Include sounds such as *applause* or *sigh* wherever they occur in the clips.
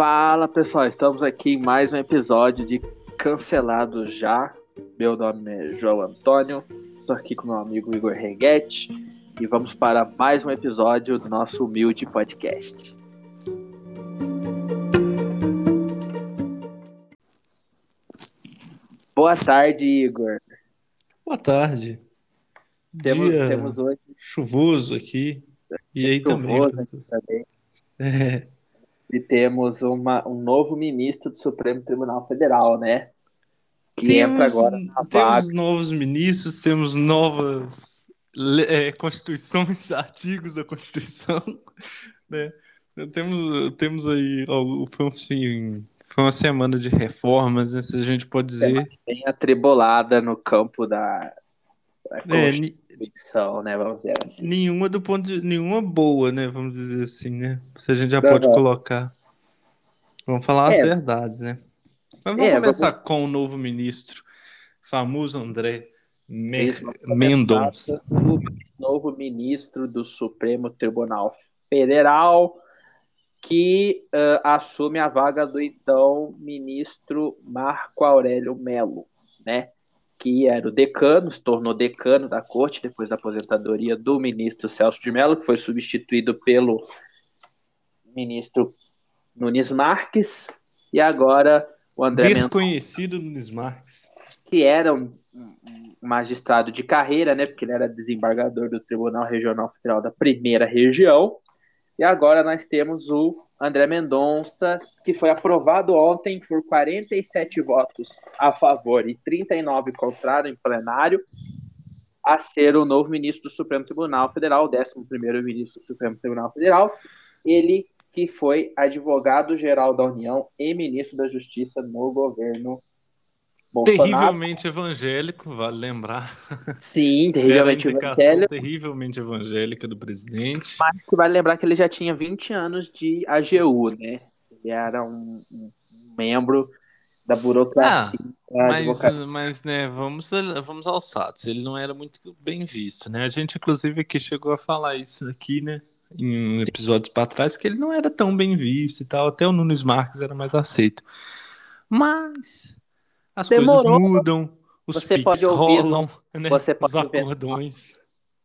Fala pessoal, estamos aqui em mais um episódio de Cancelado Já. Meu nome é João Antônio, estou aqui com meu amigo Igor Reguete e vamos para mais um episódio do nosso humilde podcast. Boa tarde, Igor. Boa tarde. Temos, Dia temos hoje chuvoso aqui. E aí chuvoso também. aqui também. *laughs* É, E temos uma, um novo ministro do Supremo Tribunal Federal, né? Que temos, entra agora na temos vaga. novos ministros, temos novas é, constituições, *laughs* artigos da Constituição. Né? Temos, temos aí. ó, Foi, um, fim- foi uma semana de reformas, né, se a gente pode dizer. bem atribulada no campo da, da É, né? Vamos dizer assim. nenhuma do ponto de. Nenhuma boa, né? Vamos dizer assim, né? Se a gente já Aham. pode colocar. Vamos falar as É. verdades, né? Mas vamos É, começar com o novo ministro, famoso André Mer- Mendonça. O novo ministro do Supremo Tribunal Federal, que ah, assume a vaga do então ministro Marco Aurélio Melo, né? Que era o decano, se tornou decano da corte depois da aposentadoria do ministro Celso de Mello, que foi substituído pelo ministro Nunes Marques, e agora o André Mendonça Desconhecido Nunes Marques. que era um magistrado de carreira, né? Porque ele era desembargador do Tribunal Regional Federal da Primeira Região. E agora nós temos o André Mendonça, que foi aprovado ontem por 47 votos a favor e 39 contrário em plenário, a ser o novo ministro do Supremo Tribunal Federal, o 11º ministro do Supremo Tribunal Federal. Ele que foi advogado-geral da União e ministro da Justiça no governo Bolsonaro. Terrivelmente evangélico, vale lembrar. Sim, terrivelmente evangélico, terrivelmente evangélica do presidente. mas que vale lembrar que ele já tinha 20 anos de AGU, né? Ele era um, um membro da burocracia. da Mas, mas, né, vamos, vamos aos fatos. Ele não era muito bem visto, né? A gente, inclusive, aqui chegou a falar isso aqui, né? Em episódios para trás, que ele não era tão bem visto e tal. Até o Nunes Marques era mais aceito. Mas as Demorou. coisas mudam, os Você pode ouvir- rolam, né? você Os pode ver- acordões.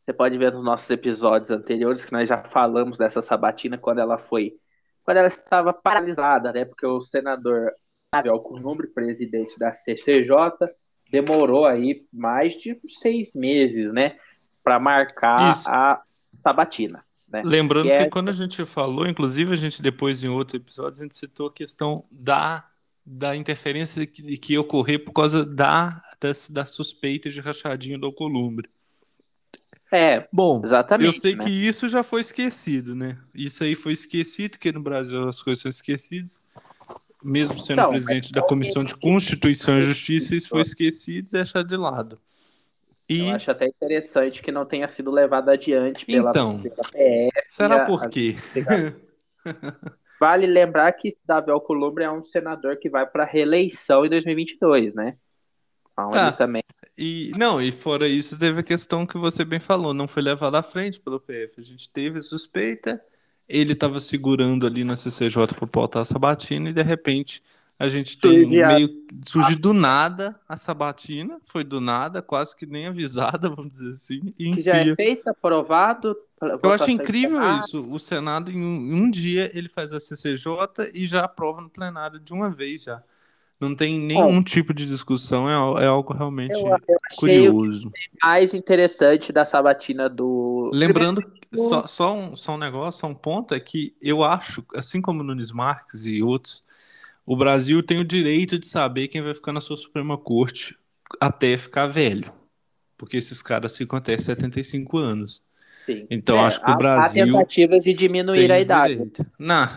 Você pode ver nos nossos episódios anteriores que nós já falamos dessa sabatina quando ela foi. Quando ela estava paralisada, né? Porque o senador Abel Alcolumbre, presidente da CCJ, demorou aí mais de seis meses, né? Para marcar Isso. a sabatina. Né? Lembrando Que é- que quando a gente falou, inclusive a gente depois em outros episódios, a gente citou a questão da, da interferência que, que ia ocorrer por causa da, das, da suspeita de rachadinho do Alcolumbre. É, Bom, exatamente. eu sei né? que isso já foi esquecido, né? Isso aí foi esquecido, que no Brasil as coisas são esquecidas. Mesmo sendo Então, presidente da Comissão de Constituição e Justiça, isso foi esquecido e deixado de lado. E Eu acho até interessante que não tenha sido levado adiante pela, Então. pela PF. será a- por quê? *laughs* *laughs* Vale lembrar que Davi Alcolumbre é um senador que vai para reeleição em 2022, né? Então Tá. também. E não, e fora isso, teve a questão que você bem falou, não foi levado à frente pelo PF. A gente teve suspeita, ele estava segurando ali na CCJ para pautar a sabatina e de repente a gente tem a- meio surge do nada a sabatina, foi do nada, quase que nem avisada, *laughs* vamos dizer assim, e já é feito, aprovado. Eu acho incrível isso. O Senado, em um, em um dia, ele faz a CCJ e já aprova no plenário de uma vez já. Não tem nenhum tipo de discussão, é, é algo realmente Eu, eu o curioso. mais interessante da sabatina do. Lembrando, Primeiro- só, só, um, só um negócio, só um ponto, é que eu acho, assim como Nunes Marques e outros, o Brasil tem o direito de saber quem vai ficar na sua Suprema Corte até ficar velho. Porque esses caras ficam até 75 anos. Sim. Então, acho que o Brasil Há tentativas de diminuir a idade. direito. Não,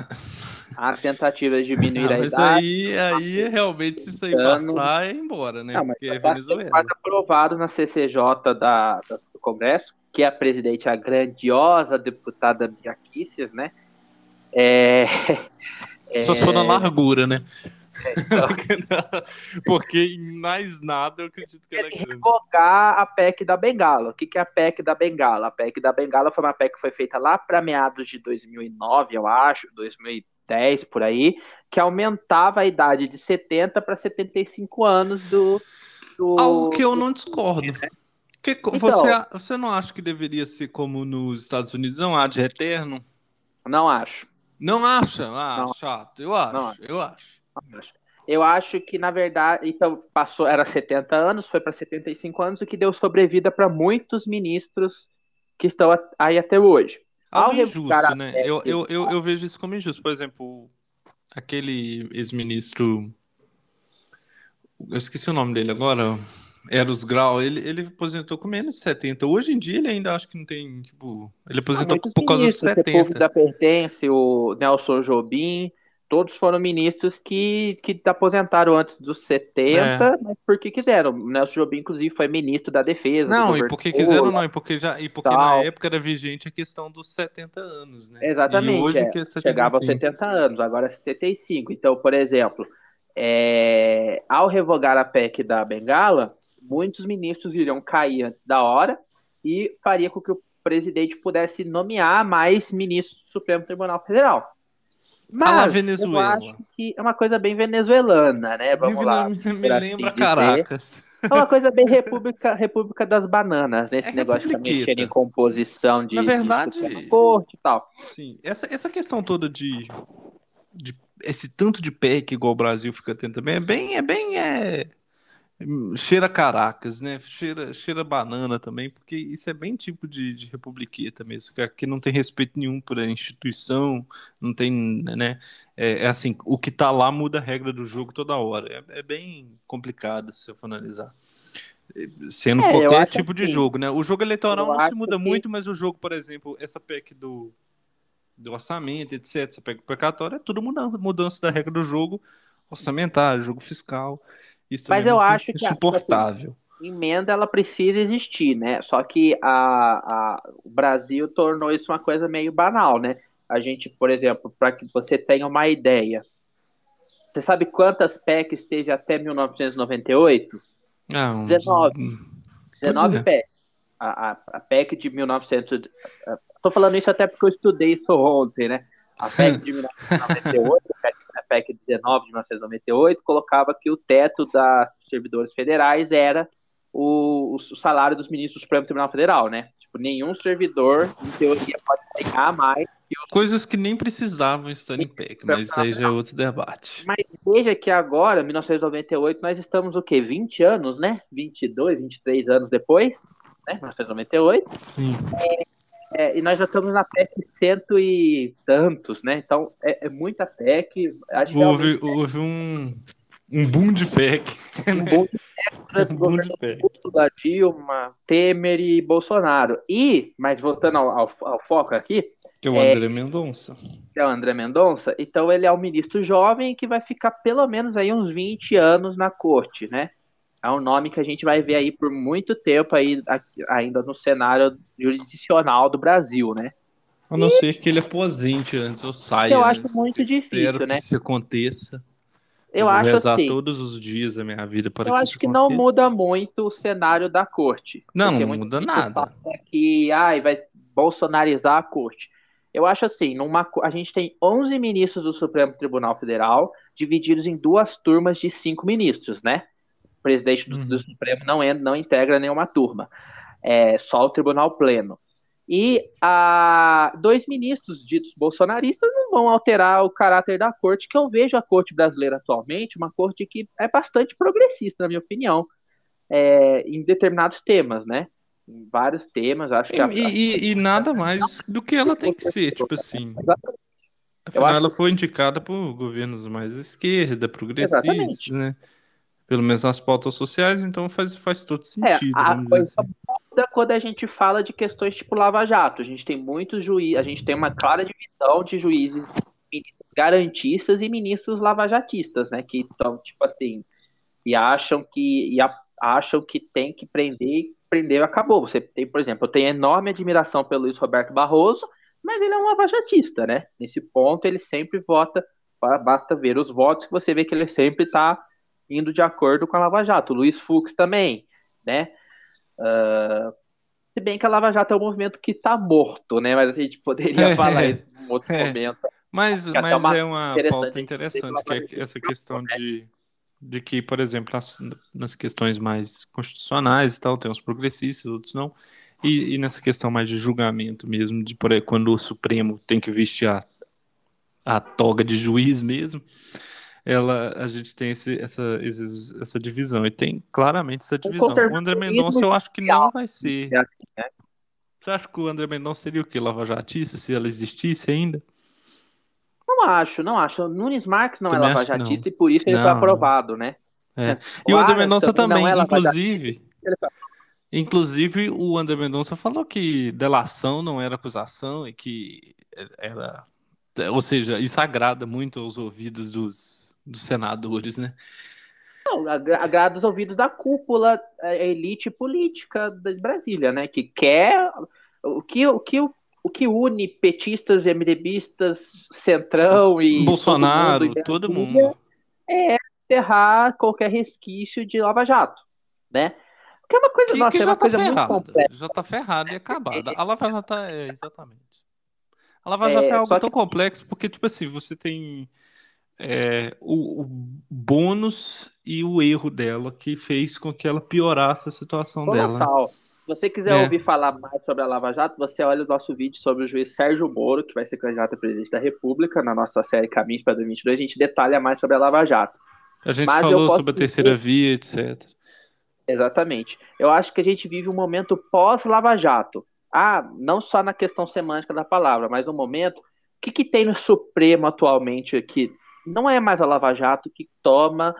Há tentativas de diminuir não, a mas idade. aí, aí é realmente se isso aí passar, é embora, né? Não, Porque é ser Venezuela. quase aprovado na CCJ da, da- do Congresso, que é a presidente, a grandiosa deputada Bia Kicis, né? É, *laughs* Só se for na É. largura, né? então, *laughs* Porque em mais nada eu acredito que ela é grande. revogar a PEC da Bengala. O que, que é a PEC da Bengala? A PEC da Bengala foi uma PEC que foi feita lá para meados de 2009, eu acho, 2000, 2010 por aí, que aumentava a idade de 70 para 75 anos do, do. Algo que eu não discordo. Né? Que, então, você, você não acha que deveria ser como nos Estados Unidos, não há de eterno? Não acho. Não acha? Ah, não. chato. Eu acho, não. eu acho. Eu acho que, na verdade, então passou, era 70 anos, foi para 75 anos, o que deu sobrevida para muitos ministros que estão aí até hoje. Algo injusto, né? Eu, eu, eu, eu vejo isso como injusto. Por exemplo, aquele ex-ministro. Eu esqueci o nome dele agora. Eros Grau, ele, ele aposentou com menos de 70. Hoje em dia ele ainda acho que não tem, tipo, ele aposentou ah, por causa de 70. da Pertence, o Nelson Jobim, todos foram ministros que, que aposentaram antes dos 70, é. mas porque quiseram. O Nelson Jobim, inclusive, foi ministro da Defesa. Não, e porque quiseram, não, e porque, já, e porque na época era vigente a questão dos 70 anos, né? Exatamente. E hoje é, que é 75. chegava aos 70 anos, agora é 75. Então, por exemplo, é, ao revogar a PEC da Bengala, muitos ministros iriam cair antes da hora e faria com que o presidente pudesse nomear mais ministros do Supremo Tribunal Federal. Mas eu acho que é uma coisa bem venezuelana, né? Vamos lá. Me, lembra assim Caracas. É uma coisa bem República, República das Bananas, né? Esse é negócio de mexendo em composição de, Na verdade, de corte e tal. Sim, essa, essa questão toda de, de esse tanto de PEC igual o Brasil fica tendo também é bem, é bem é, Cheira Caracas, né? Cheira, cheira banana também, porque isso é bem tipo de, de republiqueta mesmo, que aqui não tem respeito nenhum por a instituição, não tem, né? É, é assim, o que tá lá muda a regra do jogo toda hora. É, é bem complicado se eu for analisar. Sendo é, qualquer tipo de jogo, né? O jogo eleitoral não se muda que... muito, mas o jogo, por exemplo, essa PEC do, do orçamento, etc., essa PEC precatória, é tudo mudança, mudança da regra do jogo orçamentário, jogo fiscal. Isso Mas é eu acho que insuportável. A, emenda ela precisa existir, né? Só que a, a, o Brasil tornou isso uma coisa meio banal, né? A gente, por exemplo, para que você tenha uma ideia, você sabe quantas PECs teve até 1998? Ah, um... 19. 19 é. PECs. A, a, a, PEC de 1900. Estou falando isso até porque eu estudei isso ontem, né? A PEC de *laughs* 1998, PEC 19 de 1998 colocava que o teto das servidores federais era o, o salário dos ministros do Supremo Tribunal Federal, né? Tipo, nenhum servidor, em teoria, pode ganhar mais que os... Coisas que nem precisavam estar em PEC, mas isso aí já é outro debate. Mas veja que agora, 1998, nós estamos o quê? 20 anos, né? 22, 23 anos depois, né? 1998. Sim. É, é, e nós já estamos na PEC cento e tantos, né? Então é, é muita PEC. Acho houve, que é houve um, um boom de PEC. Um boom de PEC *laughs* um boom de PEC. da Dilma, Temer e Bolsonaro. E, mas voltando ao, ao, ao foco aqui. Que é o André Mendonça. É o André Mendonça. Então ele é um ministro jovem que vai ficar pelo menos aí uns 20 anos na corte, né? É um nome que a gente vai ver aí por muito tempo aí, aqui, ainda no cenário jurisdicional do Brasil, né? A não e... ser que ele aposente antes ou saia. Eu acho muito difícil, espero né? que isso aconteça. Eu, eu acho rezar assim. todos os dias da minha vida para eu que acho que aconteça. não muda muito o cenário da corte. Não, não muda nada. Que ai, vai bolsonarizar a corte. Eu acho assim, numa, a gente tem 11 ministros do Supremo Tribunal Federal, divididos em duas turmas de cinco ministros, né? Presidente do, uhum. do Supremo não, é, não integra nenhuma turma, é só o Tribunal Pleno. E a, dois ministros ditos bolsonaristas não vão alterar o caráter da corte, que eu vejo a corte brasileira atualmente, uma corte que é bastante progressista, na minha opinião, é, em determinados temas, né? Em vários temas, acho que. E, a, e, e nada mais do que ela tem que ser, tipo assim. Afinal, ela foi indicada por governos mais esquerda, progressistas, Exatamente. né? Pelo menos nas pautas sociais, então faz, faz todo sentido. É, a coisa assim. muda quando a gente fala de questões tipo Lava Jato. A gente tem muitos juízes, a gente tem uma clara divisão de juízes garantistas e ministros lavajatistas, né? Que estão, tipo assim, e acham que e a, acham que tem que prender, prender acabou. Você tem, por exemplo, eu tenho enorme admiração pelo Luiz Roberto Barroso, mas ele é um lavajatista, né? Nesse ponto ele sempre vota, basta ver os votos que você vê que ele sempre está indo de acordo com a Lava Jato. Luiz Fux também, né? Uh, se bem que a Lava Jato é um movimento que está morto, né? Mas a gente poderia *laughs* falar isso em outro é. momento. Mas, mas uma é uma pauta interessante, que é essa questão de, de que, por exemplo, nas, nas questões mais constitucionais e tal, tem os progressistas, outros não. E, e, nessa questão mais de julgamento mesmo, de por aí, quando o Supremo tem que vestir a, a toga de juiz mesmo, ela, a gente tem esse, essa, essa divisão. E tem claramente essa divisão. O André Mendonça, eu acho que não vai ser. É? Você acha que o André Mendonça seria o que? Lava Jatista, se ela existisse ainda? Não acho, não acho. O Nunes Marques não é Também é Lava Jatista e por isso ele não. foi aprovado, né? É. E o, o André Mendonça também, é inclusive. Inclusive, o André Mendonça falou que delação não era acusação e que era. Ou seja, isso agrada muito aos ouvidos dos, dos senadores, né? Não, agrada os ouvidos da cúpula, a elite política de Brasília, né? Que quer o que, o que, o que une petistas e MDBistas, Centrão e Bolsonaro, todo mundo, todo mundo. é enterrar qualquer resquício de Lava Jato, né? Porque é uma coisa, que, nossa, que é já uma tá coisa ferrada, muito complexa. Já tá ferrada e acabada. A Lava Jato é, exatamente. A Lava Jato é, é algo tão que... complexo porque, tipo assim, você tem é, o, o, bônus e o erro dela que fez com que ela piorasse a situação Colossal. dela. Se você quiser é. ouvir falar mais sobre a Lava Jato, você olha o nosso vídeo sobre o juiz Sérgio Moro, que vai ser candidato a presidente da República, na nossa série Caminhos para 2022, a gente detalha mais sobre a Lava Jato. A gente Mas falou sobre a terceira dizer... via, etc. Exatamente. Eu acho que a gente vive um momento pós-Lava Jato. Ah, não só na questão semântica da palavra, mas no momento. O que, que tem no Supremo atualmente aqui? Não é mais a Lava Jato que toma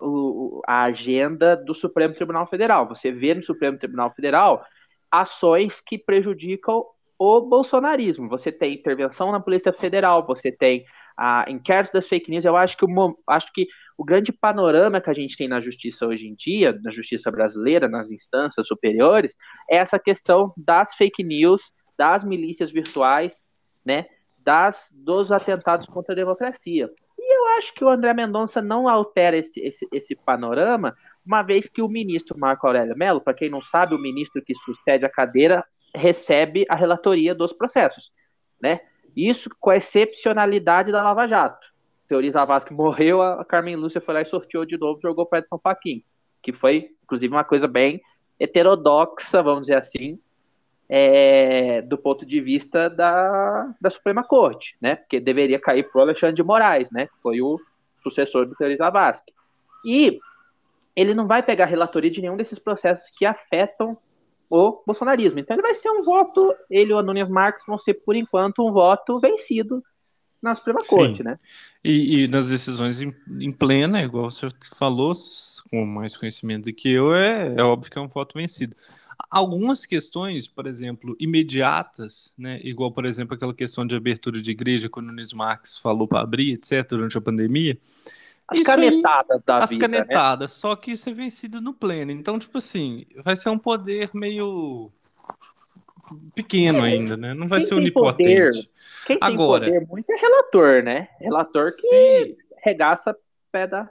o, a agenda do Supremo Tribunal Federal. Você vê no Supremo Tribunal Federal ações que prejudicam o bolsonarismo. Você tem intervenção na Polícia Federal, você tem a inquérito das fake news. Eu acho que, o, acho que o grande panorama que a gente tem na justiça hoje em dia, na justiça brasileira, nas instâncias superiores, é essa questão das fake news, das milícias virtuais, né, das dos atentados contra a democracia eu acho que o André Mendonça não altera esse, esse, esse panorama, uma vez que o ministro Marco Aurélio Mello, para quem não sabe, o ministro que sucede a cadeira recebe a relatoria dos processos, né? Isso com a excepcionalidade da Lava Jato. Teori Zavascki morreu, a Carmen Lúcia foi lá e sorteou de novo, jogou para Edson Fachin, que foi, inclusive, uma coisa bem heterodoxa, vamos dizer assim, é, do ponto de vista da, da Suprema Corte, né? Porque deveria cair para o Alexandre de Moraes, né? Foi o sucessor do Teori Zavascki. E ele não vai pegar relatoria de nenhum desses processos que afetam o bolsonarismo. Então ele vai ser um voto, ele e o Nunes Marques vão ser, por enquanto, um voto vencido na Suprema Corte, Sim. né? E, e, nas decisões em, em, plena, igual você falou, com mais conhecimento do que eu, é, é óbvio que é um voto vencido. Algumas questões, por exemplo, imediatas, né, igual, por exemplo, aquela questão de abertura de igreja, quando o Nunes Marques falou para abrir, etc., durante a pandemia. As canetadas aí, da as vida. As né? canetadas, né? só que isso é vencido no pleno. Então, tipo assim, vai ser um poder meio pequeno é, ainda, né? Não vai ser onipotente. Poder, quem tem Agora, poder muito é relator, né? Relator que se... regaça pé da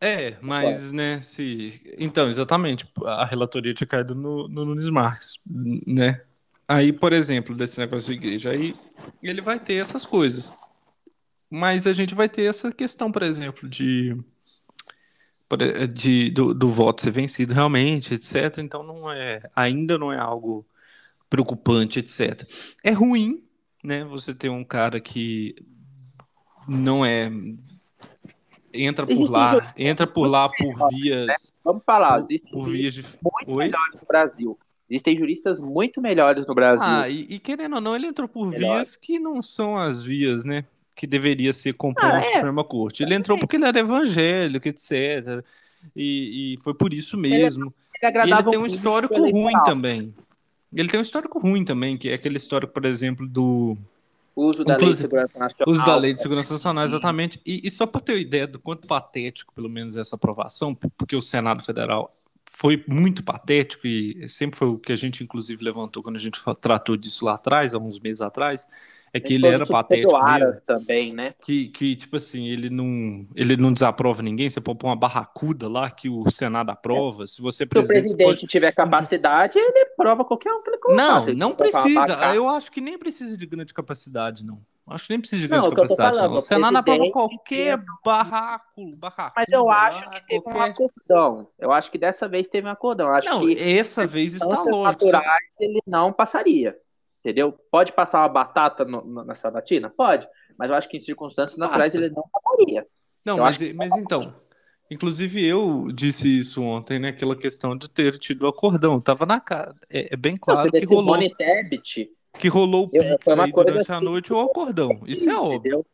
é, mas, né, se... Então, exatamente, a relatoria tinha caído no, no Nunes Marques, né? Aí, por exemplo, desse negócio de igreja, aí ele vai ter essas coisas. Mas a gente vai ter essa questão, por exemplo, de, de do, do voto ser vencido realmente, etc. Então não é, ainda não é algo preocupante, etc. É ruim, né? Você ter um cara que não é entra por lá, entra por lá por vias. Né? Vamos falar, por, por vias de... muito Oi? melhores no Brasil. Existem juristas muito melhores no Brasil. Ah, e, e querendo ou não, ele entrou por vias que não são as vias, né? Que deveria ser composto ah, é. Suprema Corte. Ele entrou porque ele era evangélico, etc. E, e foi por isso mesmo. Ele, ele, ele tem um histórico ruim também. Ele tem um histórico ruim também, que é aquele histórico, por exemplo, do Uso da Lei de Segurança Nacional. Uso da Lei de Segurança Nacional, exatamente. E, e só para ter ideia do quanto patético, pelo menos, essa aprovação, porque o Senado Federal foi muito patético e sempre foi o que a gente, inclusive, levantou quando a gente tratou disso lá atrás, há uns meses atrás, é que ele, ele era patético mesmo. também, né? Que, que, tipo assim, ele não, ele não desaprova ninguém, você pôr uma barracuda lá que o Senado aprova, é. se você Se o presidente pode... tiver *laughs* capacidade, ele prova qualquer um que ele colocar. Não, não precisa, eu acho que nem precisa de grande capacidade, não. Acho que nem precisa de grande não, capacidade, falando, não. O Senado aprova qualquer barraco, barraco. Mas eu acho que teve qualquer... um acordão. Eu acho que dessa vez teve um acordão. Eu acho não, que essa vez está lógico. ele não passaria. Entendeu? Pode passar uma batata no, no, na sabatina? Pode. Mas eu acho que em circunstâncias naturais ele não passaria. Não, eu mas, mas então. Inclusive eu disse isso ontem, né? Aquela questão de ter tido acordão. Tava na cara. É, é bem claro não, que rolou. Que rolou o Pix aí durante assim, a noite ou o acordão. Isso é óbvio.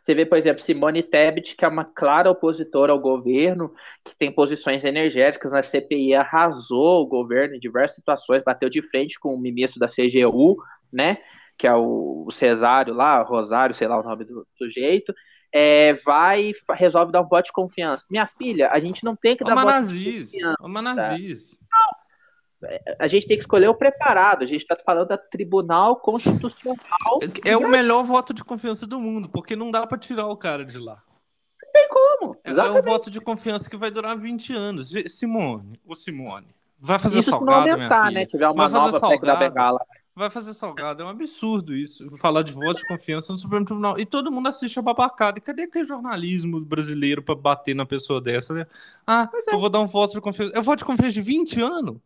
Você vê, por exemplo, Simone Tebet, que é uma clara opositora ao governo, que tem posições energéticas na CPI, arrasou o governo em diversas situações, bateu de frente com o ministro da CGU, né? Que é o Cesário lá, Rosário, sei lá o nome do sujeito. É, vai resolve dar um voto de confiança. Minha filha, a gente não tem que dar voto de confiança. Ô, Manazis. A gente tem que escolher o preparado. A gente está falando da Tribunal Constitucional. É o melhor voto de confiança do mundo, porque não dá para tirar o cara de lá. Não tem como. É, é, um voto de confiança que vai durar 20 anos. Simone, o Simone, vai fazer isso salgado, não aumentar, minha filha. né? Tiver uma vai nova salgado, da Bengala. Vai fazer salgado. É um absurdo isso. Falar de voto de confiança no Supremo Tribunal. E todo mundo assiste a babacada. E cadê aquele jornalismo brasileiro para bater na pessoa dessa? Né? Ah, é. eu vou dar um voto de confiança. Eu voto de confiança de 20 anos?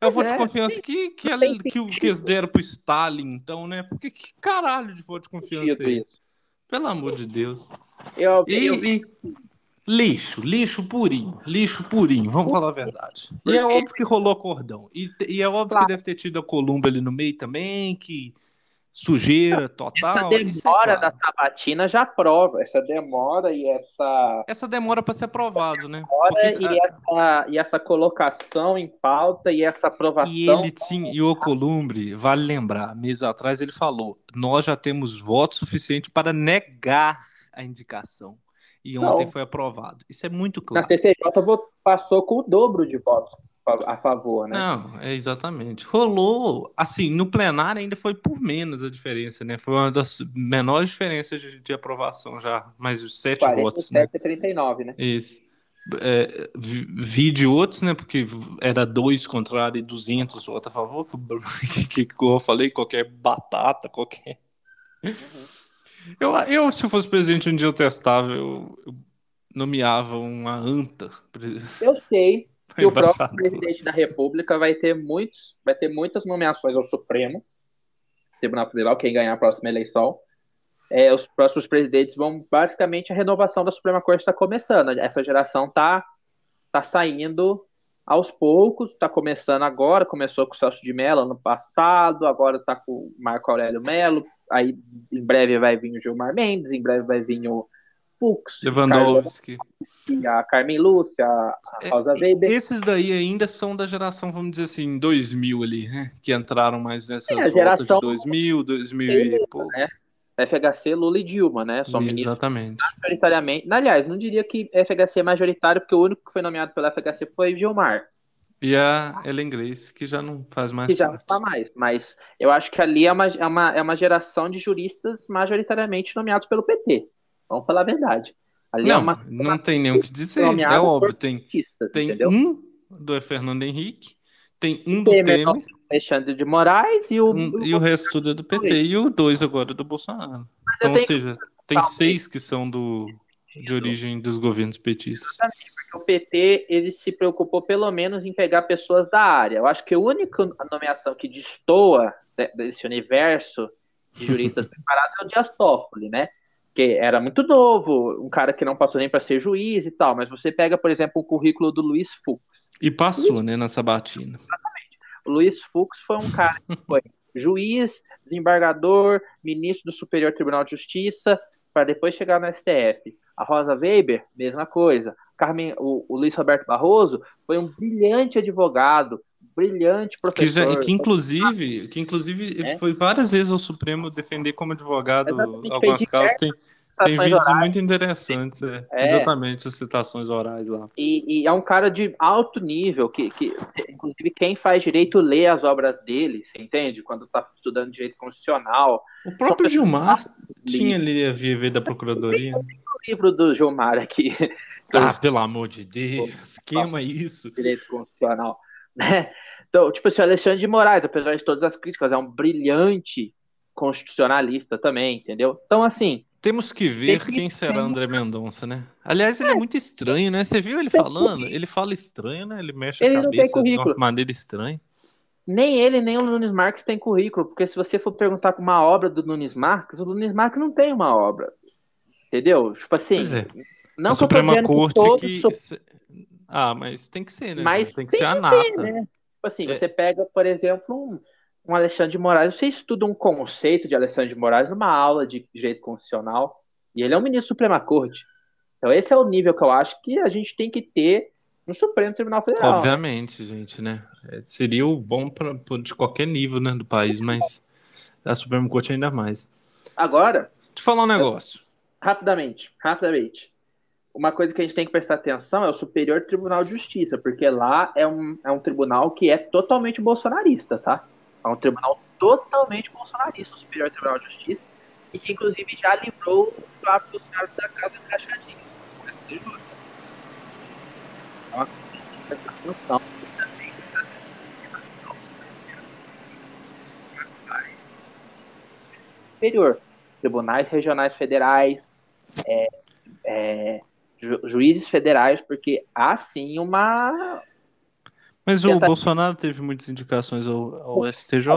É o voto de é, confiança que, que, que, que eles deram pro Stalin, então, né? Porque que caralho de voto de confiança é isso? Pelo amor de Deus. Eu, e, eu... e, lixo, lixo purinho, lixo purinho, vamos falar a verdade. E é óbvio que rolou cordão. E, e é óbvio claro. que deve ter tido a Columba ali no meio também, que sujeira total. Essa demora é claro. da sabatina já prova. Essa demora e essa. Essa demora para ser aprovado, né? Porque... E, essa, e essa colocação em pauta e essa aprovação. E ele tinha. E o Columbre, vale lembrar, mês atrás ele falou: nós já temos voto suficiente para negar a indicação. E ontem Não. foi aprovado. Isso é muito claro. Na CCJ passou com o dobro de votos a favor, né? Não, é exatamente. Rolou, assim, no plenário ainda foi por menos a diferença, né? Foi uma das menores diferenças de, de aprovação já, mais os sete 47 votos, né? 39, né? Isso. É, vi de outros, né? Porque era dois contrário e 200 votos a favor, que, *laughs* que, que eu falei, qualquer batata, qualquer. Uhum. Eu, eu, se eu fosse presidente um dia eu testava, eu, eu nomeava uma anta. Eu sei, que o próprio presidente da República vai ter muitos, vai ter muitas nomeações ao Supremo Tribunal Federal, quem ganhar a próxima eleição. É, os próximos presidentes vão basicamente a renovação da Suprema Corte está começando. Essa geração tá tá saindo aos poucos, está começando agora, começou com o Celso de Mello ano passado, agora está com o Marco Aurélio Mello, aí em breve vai vir o Gilmar Mendes, em breve vai vir o Fux, Lewandowski, a Carmen Lúcia, a é, Rosa é, Weber. Esses daí ainda são da geração, vamos dizer assim, 2000 ali, né? Que entraram mais nessas é, voltas de 2000, 2000 e pouco. Né? FHC, Lula e Dilma, né? São Exatamente. Majoritariamente. Aliás, não diria que FHC é majoritário, porque o único que foi nomeado pela FHC foi Gilmar. E a Ellen Grace, que já não faz mais que parte. já não está mais, mas eu acho que ali é uma, é, uma, é uma geração de juristas majoritariamente nomeados pelo PT. Vamos falar a verdade. Ali é não, é uma, não tem nem o que dizer. É óbvio, tem, tem um do Fernando Henrique, tem um do Temer, Alexandre de Moraes e o. Um, e o resto tudo é do PT e o dois agora do Bolsonaro. Então, ou seja, tem seis que são do, de origem dos governos petistas. Exatamente, porque o PT ele se preocupou pelo menos em pegar pessoas da área. Eu acho que a única nomeação que destoa desse universo de juristas *laughs* preparados é o Dias Toffoli, né? Que era muito novo, um cara que não passou nem para ser juiz e tal, mas você pega, por exemplo, o currículo do Luiz Fux. E passou, Luiz... né, na sabatina. Exatamente. O Luiz Fux foi um cara que foi *laughs* juiz, desembargador, ministro do Superior Tribunal de Justiça, para depois chegar no STF. A Rosa Weber, mesma coisa. Carmen, o, o Luiz Roberto Barroso foi um brilhante advogado, brilhante professor. Que, já, que inclusive, que inclusive é? foi várias vezes ao Supremo defender como advogado Exatamente, algumas causas. Tem, tem vídeos orais. muito interessantes, é. É. exatamente, as citações orais lá. E, e, é um cara de alto nível, que, que inclusive quem faz direito lê as obras dele, você entende? Quando está estudando direito constitucional. O próprio Gilmar tinha ali a VV da Procuradoria. O livro do Gilmar aqui. Ah, pelo amor de Deus, queima isso. Direito constitucional. Né? Então, tipo assim, o Alexandre de Moraes, apesar de todas as críticas, é um brilhante constitucionalista também, entendeu? Então, assim. Temos que ver que quem será André Mendonça, né? Aliás, ele é. é. muito estranho, né? Você viu ele falando? Ele fala estranho, né? Ele mexe ele a cabeça de uma maneira estranha. Nem ele, nem o Nunes Marques tem currículo, porque se você for perguntar com uma obra do Nunes Marques, o Nunes Marques não tem uma obra. Entendeu? Tipo assim. É. Não a Suprema Corte que. Ah, mas tem que ser, né? Mas tem que tem ser a nata. Ter, né? Tipo assim, é. você pega, por exemplo, um, um Alexandre de Moraes, você estuda um conceito de Alexandre de Moraes numa aula de direito constitucional, e ele é um ministro da Suprema Corte. Então esse é o nível que eu acho que a gente tem que ter no Supremo Tribunal Federal. Obviamente, gente, né? É, seria o bom pra, de qualquer nível né, do país, mas a Suprema Corte ainda mais. Agora. Deixa eu falar um negócio. rapidamente, rapidamente. Uma coisa que a gente tem que prestar atenção é o Superior Tribunal de Justiça, porque lá é um, é um tribunal que é totalmente bolsonarista, tá? É um tribunal totalmente bolsonarista, o Superior Tribunal de Justiça, e que inclusive já livrou o próprio caras da Casa Escrachadinha. Superior, tribunais regionais federais, é, é, ju juízes federais, porque há sim uma. Mas o Bolsonaro teve muitas indicações ao, ao STJ?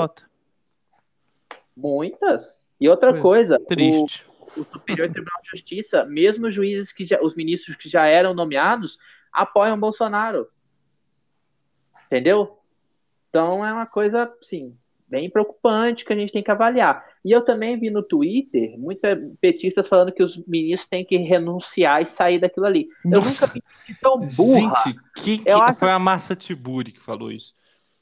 Muitas. E outra Foi coisa, triste. O, o Superior Tribunal de Justiça, mesmo os juízes que já, os ministros que já eram nomeados, apoiam Bolsonaro. Entendeu? Então é uma coisa, sim, bem preocupante que a gente tem que avaliar. E eu também vi no Twitter muitas petistas falando que os ministros têm que renunciar e sair daquilo ali. Nossa. Eu nunca vi tão burra. Gente, que, que acho... foi a Massa Tiburi que falou isso?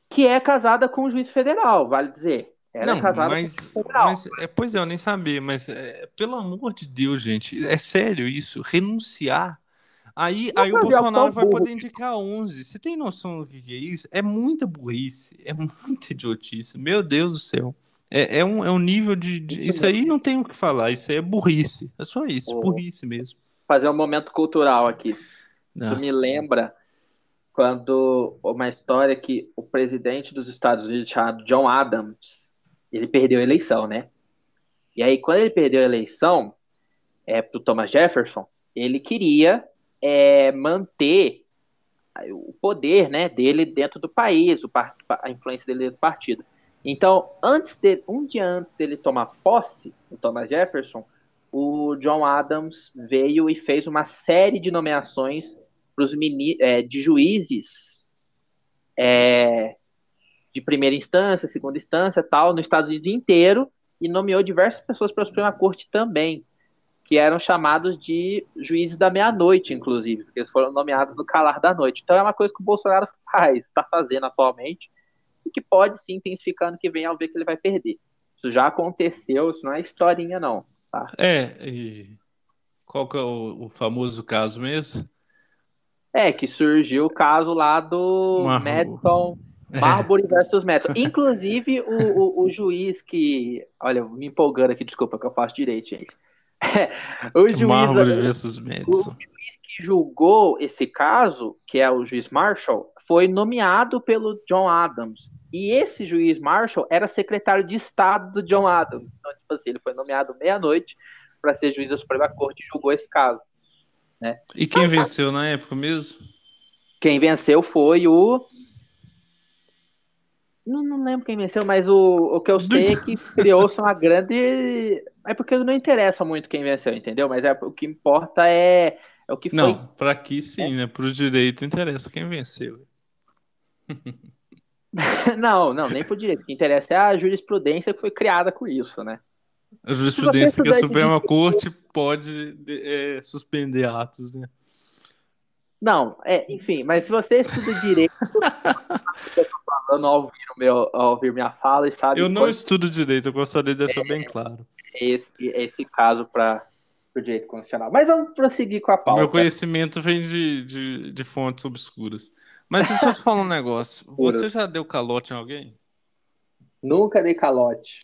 Que é casada com o juiz federal, vale dizer. Ela é não, é casada mas, com o juiz federal. Mas, é, pois é, eu nem sabia, mas é, pelo amor de Deus, gente, é sério isso? Renunciar Aí, aí o Bolsonaro vai poder indicar 11. Você tem noção do que, é isso? É muita burrice, é *laughs* muita idiotice. Meu Deus do céu. É, é, um, é um nível de, de. Isso aí não tem o que falar, isso aí é burrice. É só isso, oh. burrice mesmo. Fazer um momento cultural aqui. Não. Tu me lembra quando uma história que o presidente dos Estados Unidos, chamado John Adams, ele perdeu a eleição, né? E aí, quando ele perdeu a eleição é, para o Thomas Jefferson, ele queria é, manter o poder né, dele dentro do país, o, a influência dele dentro do partido. Então, antes de, um dia antes dele tomar posse, o Thomas Jefferson, o John Adams veio e fez uma série de nomeações pros é, de juízes é, de primeira instância, segunda instância, tal, no Estados Unidos inteiro, e nomeou diversas pessoas para a Suprema Corte também que eram chamados de juízes da meia-noite, inclusive, porque eles foram nomeados no calar da noite. Então é uma coisa que o Bolsonaro faz, está fazendo atualmente, e que pode sim intensificar no que vem ao ver que ele vai perder. Isso já aconteceu, isso não é historinha, não. Tá? É, e qual que é o, o famoso caso mesmo? É, que surgiu o caso lá do Mar... Madison é. Marbury é. versus Madison. Inclusive, o, o, o, juiz que. Olha, me empolgando aqui, desculpa que eu faço direito, gente *laughs* o juiz, versus Madison. O juiz que julgou esse caso, que é o juiz Marshall, foi nomeado pelo John Adams. E esse juiz Marshall era secretário de Estado do John Adams. Então, tipo assim, ele foi nomeado meia-noite para ser juiz da Suprema Corte e julgou esse caso. Né? E quem venceu na época mesmo? Quem venceu foi o não, não lembro quem venceu, mas o, o que eu sei é que *laughs* criou-se uma grande. É porque não interessa muito quem venceu, entendeu? Mas é, o que importa é, é o que foi. Não, para aqui sim, é. né? Para o direito interessa quem venceu. *laughs* *laughs* não, não, nem pro direito. O que interessa é a jurisprudência que foi criada com isso, né? A jurisprudência que a Suprema de... Corte pode é, suspender atos, né? Não, é, enfim, mas se você estuda direito, *laughs* falando ao ouvir, meu, ao ouvir minha fala e sabe. Eu não quando... estudo direito, eu gostaria de deixar é, bem claro. Esse, esse caso para o direito constitucional. Mas vamos prosseguir com a pauta. Meu conhecimento vem de, de, de fontes obscuras. Mas deixa eu te falar um negócio. *laughs* Você já deu calote em alguém? Nunca dei calote.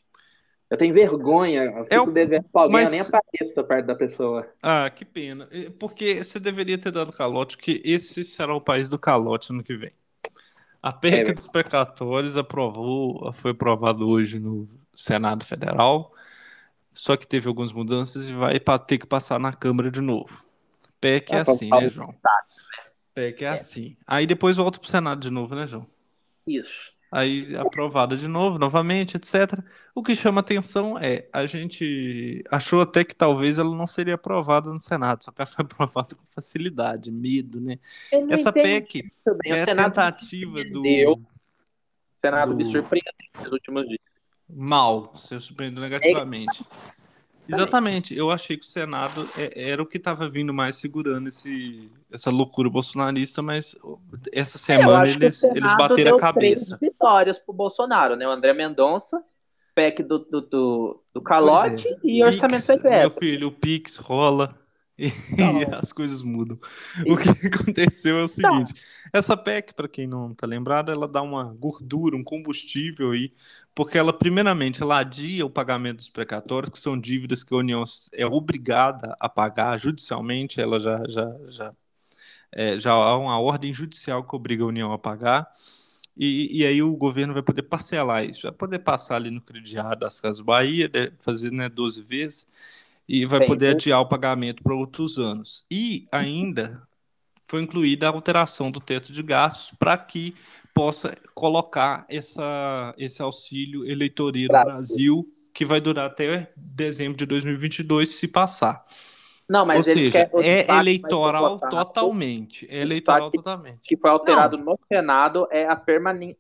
Eu tenho vergonha, eu fico é o... devendo pra alguém, Mas... eu nem apareço perto da pessoa. Ah, que pena. Porque você deveria ter dado calote, porque esse será o país do calote ano que vem. A PEC é. dos precatórios aprovou, foi aprovado hoje no, Senado Federal, só que teve algumas mudanças e vai ter que passar na Câmara de novo. PEC é, é assim, né, João? Né? PEC é, é assim. Aí depois volta para o Senado de novo, né, João? Isso aí aprovada de novo, novamente, etc. O que chama atenção é, a gente achou até que talvez ela não seria aprovada no Senado, só que ela foi *laughs* aprovada com facilidade, medo, né? Essa PEC é a tentativa do... O Senado do... me surpreendeu nos últimos dias. Mal, se surpreendeu negativamente. É Exatamente, eu achei que o Senado é, era o que estava vindo mais segurando esse, essa loucura bolsonarista, mas essa é, semana é, eles, eles bateram a cabeça. Três vitórias para o Bolsonaro, né? O André Mendonça, PEC do, do, do, do calote é. e orçamento secreto. Meu filho, o Pix rola. E, *laughs* as coisas mudam. O que *laughs* aconteceu é o seguinte: essa PEC, para quem não está lembrado, ela dá uma gordura, um combustível aí, porque ela, primeiramente, ela adia o pagamento dos precatórios, que são dívidas que a União é obrigada a pagar judicialmente, ela já, já, já, é, já há uma ordem judicial que obriga a União a pagar. E, e, aí o governo vai poder parcelar isso, vai poder passar ali no crediário das Casas Bahia, fazer né, 12 vezes, e vai Sim. poder adiar o pagamento para outros anos. E ainda foi incluída a alteração do teto de gastos para que possa colocar essa, esse auxílio eleitoreiro no Brasil, que vai durar até dezembro de 2022, se passar. Não, mas Ou seja, é eleitoral totalmente. É eleitoral totalmente. Que foi alterado Não. no Senado é a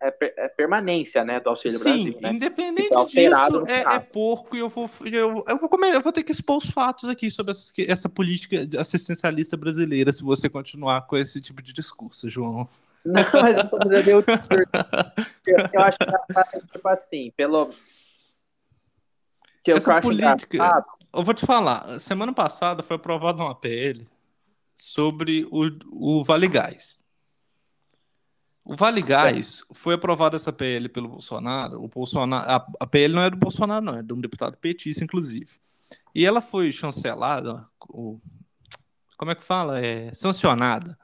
é, é permanência né, do Auxílio Sim, Brasil. Né? independente disso, é, é, porco e eu vou, eu, eu, vou comer, eu vou ter que expor os fatos aqui sobre essa, essa política assistencialista brasileira se você continuar com esse tipo de discurso, João. Não, mas eu tô fazendo *laughs* eu, eu acho que é tipo assim, pelo. Que essa política. Engraçado, eu vou te falar, semana passada foi aprovada uma PL sobre o, o Vale Gás. O Vale Gás foi aprovada essa PL pelo Bolsonaro. O Bolsonaro, a, a PL não é do Bolsonaro, não, é de um deputado petista, inclusive. E ela foi chancelada, o, como é que fala? É, sancionada,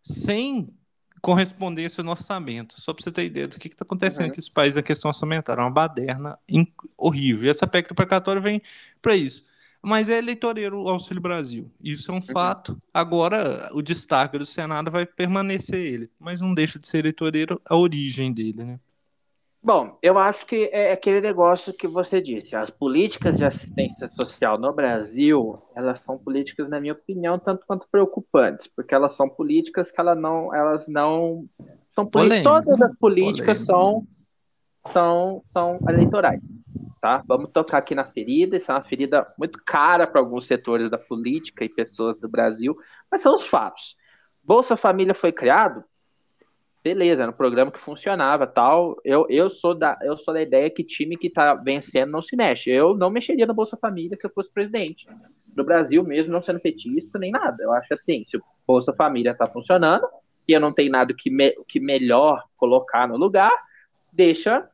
sem correspondência no orçamento. Só para você ter ideia do que está acontecendo uhum. com esse país, a questão orçamentária é uma baderna horrível. E essa PEC do precatório vem para isso. Mas é eleitoreiro o Auxílio Brasil. Isso é um uhum. fato. Agora, o destaque do Senado vai permanecer ele. Mas não deixa de ser eleitoreiro a origem dele, né? Bom, eu acho que é aquele negócio que você disse. As políticas de assistência social no Brasil, elas são políticas, na minha opinião, tanto quanto preocupantes, porque elas são políticas que elas não, elas não são todas as políticas são, são são eleitorais, tá? Vamos tocar aqui na ferida. Isso é uma ferida muito cara para alguns setores da política e pessoas do Brasil, mas são os fatos. Bolsa Família foi criado beleza, era um programa que funcionava tal. Eu, eu, sou da, eu sou da ideia que time que tá vencendo não se mexe. Eu não mexeria no Bolsa Família se eu fosse presidente. No Brasil mesmo, não sendo petista nem nada. Eu acho assim, se o Bolsa Família tá funcionando e eu não tenho nada que, me, que melhor colocar no lugar, deixa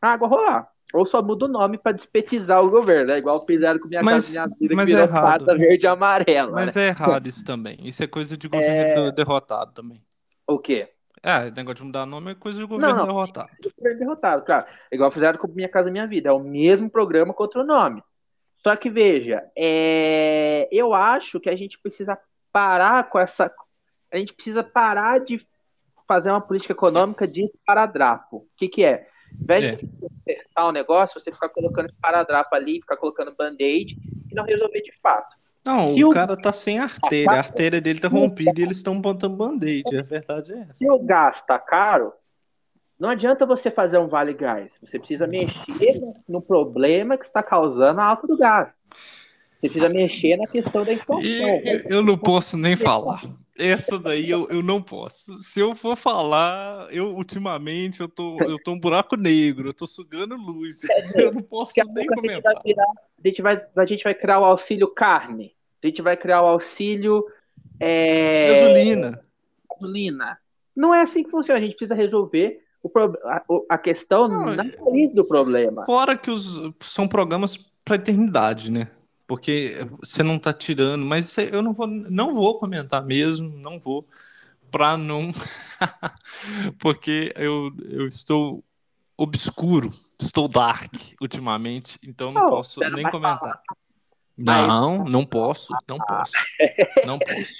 a água rolar. Ou só muda o nome para despetizar o governo, é igual fizeram com minha mas, casa, minha vida, que virou é verde e amarela. Mas né? é errado isso também. Isso é coisa de governo é... derrotado também. O quê? É, negócio de mudar nome é coisa de governo não, não, derrotado. Governo derrotado, claro. Igual fizeram com Minha Casa Minha Vida. É o mesmo programa com outro nome. Só que, veja, é... eu acho que a gente precisa parar com essa. A gente precisa parar de fazer uma política econômica de esparadrapo. O que, que é? Ao invés é. de acertar o negócio, você ficar colocando esparadrapo ali, ficar colocando band-aid e não resolver de fato. Não, se o, cara tá sem artéria, a artéria dele tá rompida e eles estão botando band-aid, a verdade é essa. Se o gás tá caro, não adianta você fazer um vale gás, você precisa mexer no problema que está causando a alta do gás. Você precisa mexer na questão da inflação. eu não posso nem falar. Essa daí eu, eu não posso. Se eu for falar, eu ultimamente eu tô, eu tô um buraco negro, eu tô sugando luz. *laughs* *laughs* Eu não posso nem comentar. A gente, virar, a, gente vai, a gente vai criar o auxílio carne. A gente vai criar o auxílio. É... Gasolina. Gasolina. Não é assim que funciona. A gente precisa resolver o pro... a, a questão não, na raiz do problema. Fora que os, são programas para eternidade, né? Porque você não está tirando, mas eu não vou, não vou comentar mesmo, não vou, para não, *laughs* porque eu, eu estou obscuro, estou dark ultimamente, então não, não posso nem comentar. Falar. Não, não posso, não posso, não posso.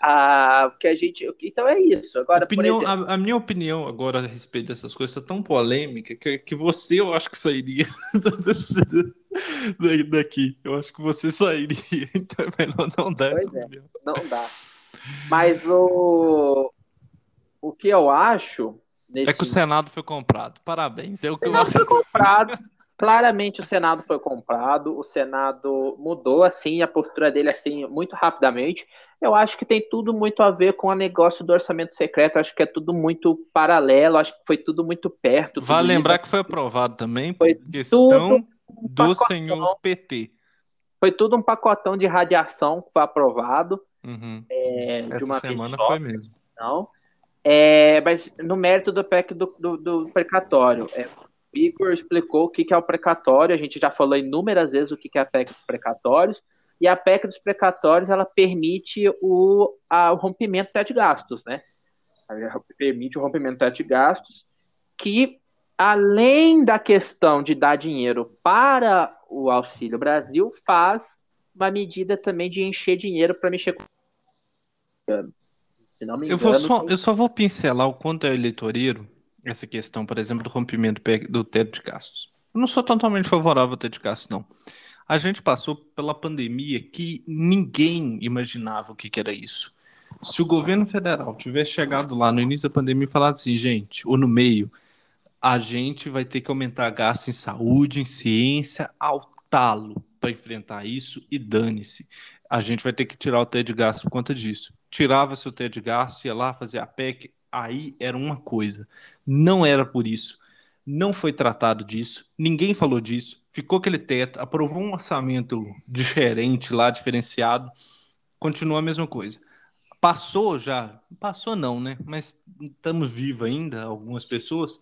ah, porque *laughs* a gente, então é isso. Agora, opinião, exemplo... a, a, minha opinião agora a respeito dessas coisas é tão polêmica que, que você eu acho que sairia *laughs* daqui. Eu acho que você sairia, *laughs* então é melhor não dar pois essa é, opinião. Não dá. Mas o o que eu acho nesse... é que o Senado foi comprado. Parabéns. É o que o Senado eu acho. foi comprado. Claramente o Senado foi comprado, o Senado mudou assim a postura dele assim muito rapidamente. Eu acho que tem tudo muito a ver com o negócio do orçamento secreto, acho que é tudo muito paralelo, acho que foi tudo muito perto. Vale lembrar isso. que foi aprovado também por questão um do senhor PT. Foi tudo um pacotão de radiação que foi aprovado. Uhum. É, Essa semana foi mesmo. Não. É, mas no mérito do PEC do, do, do precatório, é, Igor explicou o que, é o precatório, a gente já falou inúmeras vezes o que, é a PEC dos precatórios, e a PEC dos precatórios ela permite o, a, o rompimento de sete gastos, né? Ela permite o rompimento de sete gastos, que além da questão de dar dinheiro para o Auxílio Brasil, faz uma medida também de encher dinheiro para mexer com. Se não me engano, eu, só, eu só vou pincelar o quanto é eleitoreiro essa questão, por exemplo, do rompimento do teto de gastos. Eu não sou totalmente favorável ao teto de gastos, não. A gente passou pela pandemia que ninguém imaginava o que, que era isso. Se o governo federal tivesse chegado lá no início da pandemia e falado assim, gente, ou no meio, a gente vai ter que aumentar gasto em saúde, em ciência, ao talo para enfrentar isso e dane-se. A gente vai ter que tirar o teto de gasto por conta disso. Tirava-se o teto de gasto, ia lá fazer a PEC, aí era uma coisa. Não era por isso. Não foi tratado disso. Ninguém falou disso. Ficou aquele teto, aprovou um orçamento *laughs* diferente lá, diferenciado. Continua a mesma coisa. Passou já, passou não, né? Mas estamos vivos ainda, algumas pessoas.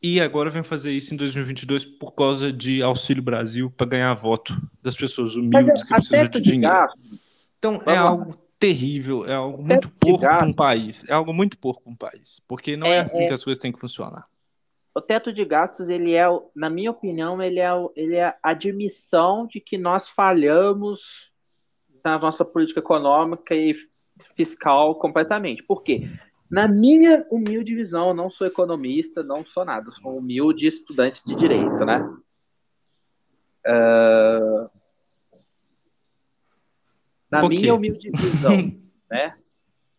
E agora vem fazer isso em 2022 por causa de Auxílio Brasil para ganhar voto das pessoas humildes que precisam de dinheiro. Então é algo terrível, é algo muito pouco para um país. É algo muito pouco para um país, porque não é, é assim é... que as coisas têm que funcionar. O teto de gastos, ele é, na minha opinião, ele é, ele é a admissão de que nós falhamos na nossa política econômica e fiscal completamente. Por quê? Na minha humilde visão, eu não sou economista, não sou nada, sou um humilde estudante de direito, né? Uh, na minha humilde visão, *laughs* né?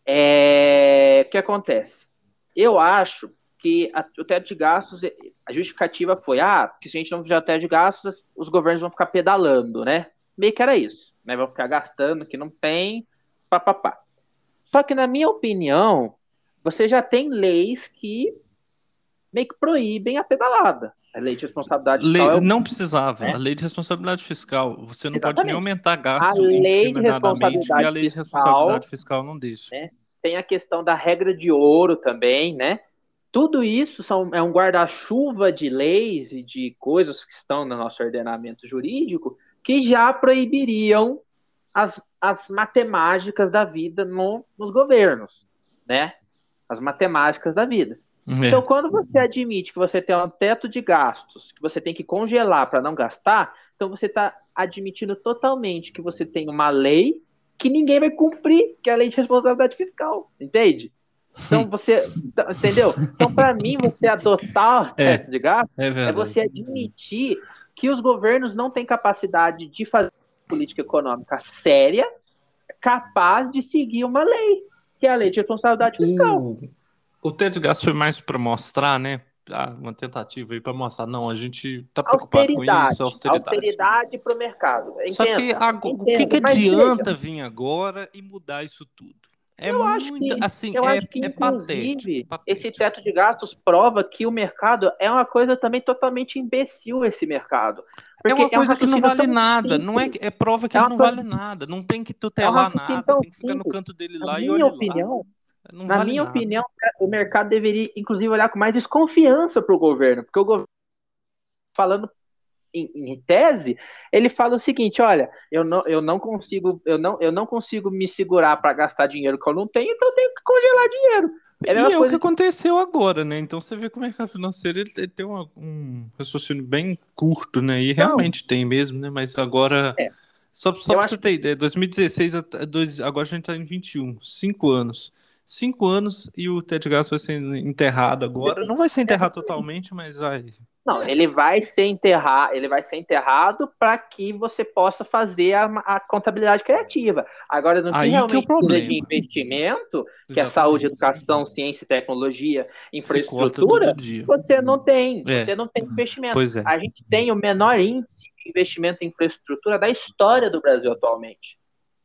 É, o que acontece? Eu acho que a, o teto de gastos, a justificativa foi, ah, que se a gente não fizer o teto de gastos, os governos vão ficar pedalando, né? Meio que era isso, né? Vão ficar gastando que não tem, papapá. Só que, na minha opinião, você já tem leis que meio que proíbem a pedalada. A lei de responsabilidade lei, fiscal. É não precisava. Né? A lei de responsabilidade fiscal. Você não Exatamente. pode nem aumentar gasto indiscriminadamente, porque a lei de responsabilidade fiscal não deixa. Né? Tem a questão da regra de ouro também, né? Tudo isso são, é um guarda-chuva de leis e de coisas que estão no nosso ordenamento jurídico que já proibiriam as, as matemáticas da vida no, nos governos, né? As matemáticas da vida. É. Então, quando você admite que você tem um teto de gastos, que você tem que congelar para não gastar, então você está admitindo totalmente que você tem uma lei que ninguém vai cumprir, que é a lei de responsabilidade fiscal, entende? Então *laughs* você, entendeu? Então para mim você adotar o *laughs* é, teto é, de gastos é, é, você admitir que os governos não têm capacidade de fazer política econômica séria, capaz de seguir uma lei, que é a lei de responsabilidade fiscal. Uh. O teto de gastos foi mais para mostrar, né? Ah, uma tentativa aí para mostrar, não, a gente está preocupado com isso, austeridade. Austeridade para o mercado. Entendo, Só que agora, o que, que adianta vir agora e mudar isso tudo? É eu muito, acho que, assim, eu é, acho que, é inclusive, patético, esse teto de gastos prova que o mercado é uma coisa também totalmente imbecil, esse mercado. é uma coisa é uma que não vale nada, simples. não é, é prova que é não coisa... vale nada, não tem que tutelar é nada, tem que ficar no canto dele lá e olhar opinião, lá. Não Na vale minha nada. opinião, o mercado deveria, inclusive, olhar com mais desconfiança para o governo, porque o governo, falando em, em, tese, ele fala o seguinte: olha, eu não, eu não consigo, eu não, eu não consigo me segurar para gastar dinheiro que eu não tenho, então eu tenho que congelar dinheiro. É, e é o que aconteceu agora, né? Então você vê como é que a financeira ele, tem uma, um raciocínio bem curto, né? E realmente Não. tem mesmo, né? Mas agora. É. Só, só pra você ter ideia, 2016, agora a gente tá em 21, cinco anos cinco anos e o Ted Gas vai ser enterrado agora. Não vai ser enterrado totalmente, mas vai. Não, ele vai ser enterrado, ele vai ser enterrado para que você possa fazer a, a, contabilidade criativa. Agora, que Aí realmente que é de investimento, que é saúde, educação, ciência, tecnologia, infraestrutura, você não tem. É. Você não tem investimento. Pois é. A gente tem o menor índice de investimento em infraestrutura da história do Brasil atualmente.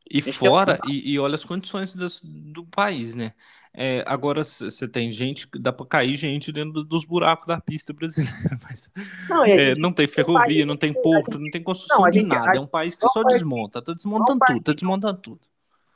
E fora, e, e, olha as condições das, do país, né? É, agora você tem gente, dá para cair gente dentro dos buracos da pista brasileira, *laughs* mas não, é, não tem ferrovia, não tem porto, não tem construção não, de gente, nada. É um país que só partir, desmonta, tá desmontando tudo, tá desmontando tudo.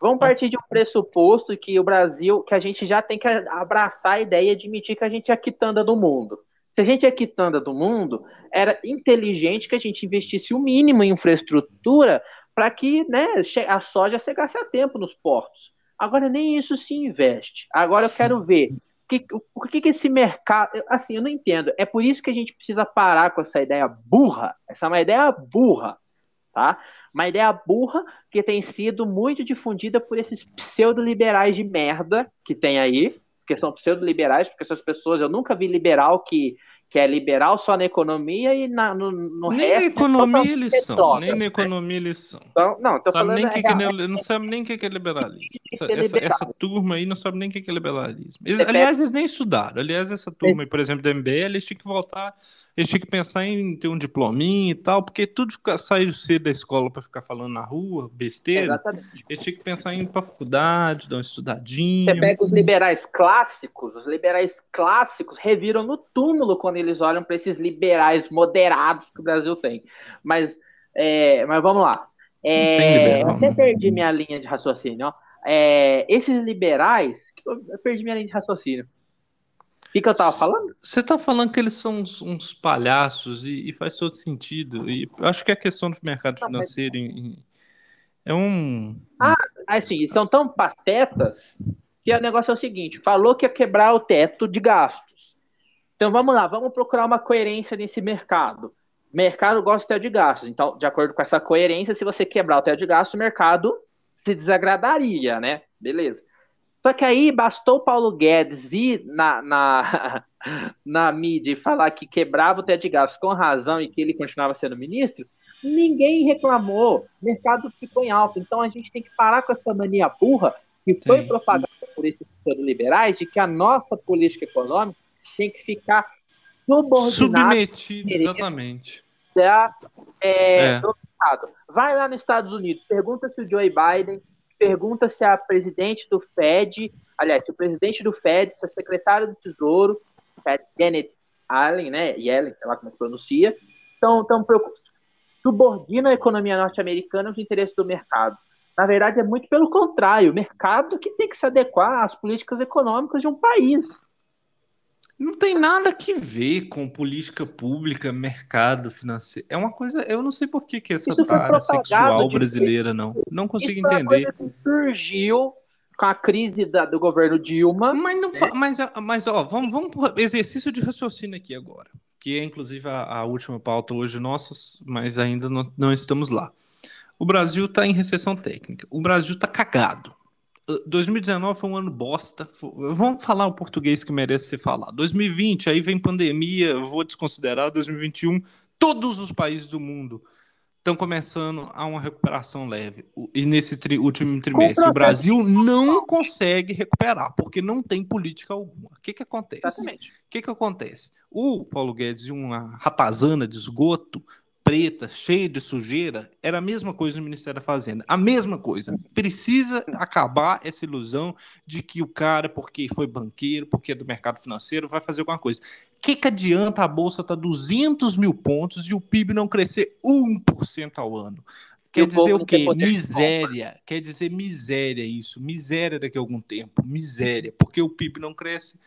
Vamos partir de um pressuposto que o Brasil, que a gente já tem que abraçar a ideia de admitir que a gente é a quitanda do mundo. Se a gente é quitanda do mundo, era inteligente que a gente investisse o mínimo em infraestrutura para que né, a soja chegasse a tempo nos portos. Agora nem isso se investe. Agora eu quero ver que, o que, que esse mercado. Assim, eu não entendo. É por isso que a gente precisa parar com essa ideia burra. Essa é uma ideia burra, tá? Uma ideia burra que tem sido muito difundida por esses pseudo-liberais de merda que tem aí, que são pseudo-liberais, porque essas pessoas, eu nunca vi liberal que que é liberal só na economia e na, no, no nem resto. Na economia eles são, nem na economia eles são. Então, não, tô sabe nem que, é, que é, não sabe nem o que é liberalismo. Essa, essa, essa, turma aí não sabe nem o que é liberalismo. Eles, aliás, eles nem estudaram. Aliás, essa turma, aí, por exemplo, do MBL, eles tinham que voltar eles tinham que pensar em ter um diplominha e tal, porque tudo fica, saiu cedo da escola para ficar falando na rua, besteira. Exatamente. Eles tinham que pensar em ir para faculdade, dar uma estudadinha. Você pega os liberais clássicos, os liberais clássicos reviram no túmulo quando eles olham para esses liberais moderados que o Brasil tem. Mas, é, mas vamos lá. É, eu até perdi minha linha de raciocínio. Ó. É, esses liberais, eu perdi minha linha de raciocínio. O que, que eu tava falando? Você tá falando que eles são uns, uns palhaços e, e, faz todo sentido. E acho que a questão do mercado financeiro mas... em, é um. Ah, assim, são tão patetas que o negócio é o seguinte: falou que ia quebrar o teto de gastos. Então vamos lá, vamos procurar uma coerência nesse mercado. O mercado gosta de teto de gastos. Então, de acordo com essa coerência, se você quebrar o teto de gastos, o mercado se desagradaria, né? Beleza. Só que aí bastou o Paulo Guedes ir na, na, *laughs* na mídia e falar que quebrava o teto de gastos com razão e que ele continuava sendo ministro, ninguém reclamou, o mercado ficou em alta. Então a gente tem que parar com essa mania burra que foi Sim. propagada por esses liberais de que a nossa política econômica tem que ficar subordinada. Submetida, exatamente. Da, é, é. Vai lá nos Estados Unidos, pergunta se o Joe Biden pergunta se a presidente do Fed, aliás, se o presidente do Fed, se a secretária do Tesouro, Fed Janet Allen, né, Yellen, sei lá como é que pronuncia, estão tão subordina a economia norte-americana aos interesses do mercado. Na verdade, é muito pelo contrário, o mercado que tem que se adequar às políticas econômicas de um país. Não tem nada que ver com política pública, mercado financeiro. É uma coisa, eu não sei por que, que essa tara sexual brasileira não. Não consigo entender. É que surgiu com a crise da, do governo Dilma. Mas, não, né? mas, mas ó, vamos, vamos por exercício de raciocínio aqui agora. Que é inclusive a, a última pauta hoje nossas, mas ainda não, não estamos lá. O Brasil está em recessão técnica. O Brasil está cagado. 2019 foi um ano bosta. Vamos falar o português que merece ser falado. 2020, aí vem pandemia, vou desconsiderar. 2021, todos os países do mundo estão começando a uma recuperação leve. E nesse tri último trimestre, o Brasil não consegue recuperar, porque não tem política alguma. O que, que acontece? Exatamente. O que, que acontece? O Paulo Guedes e uma ratazana de esgoto preta, cheia de sujeira, era a mesma coisa no Ministério da Fazenda. A mesma coisa. Precisa acabar essa ilusão de que o cara, porque foi banqueiro, porque é do mercado financeiro, vai fazer alguma coisa. O que, que adianta a Bolsa estar tá 200 mil pontos e o PIB não crescer 1% ao ano? Quer dizer o quê? Miséria. Quer dizer miséria isso. Miséria daqui a algum tempo. Miséria. Porque o PIB não cresce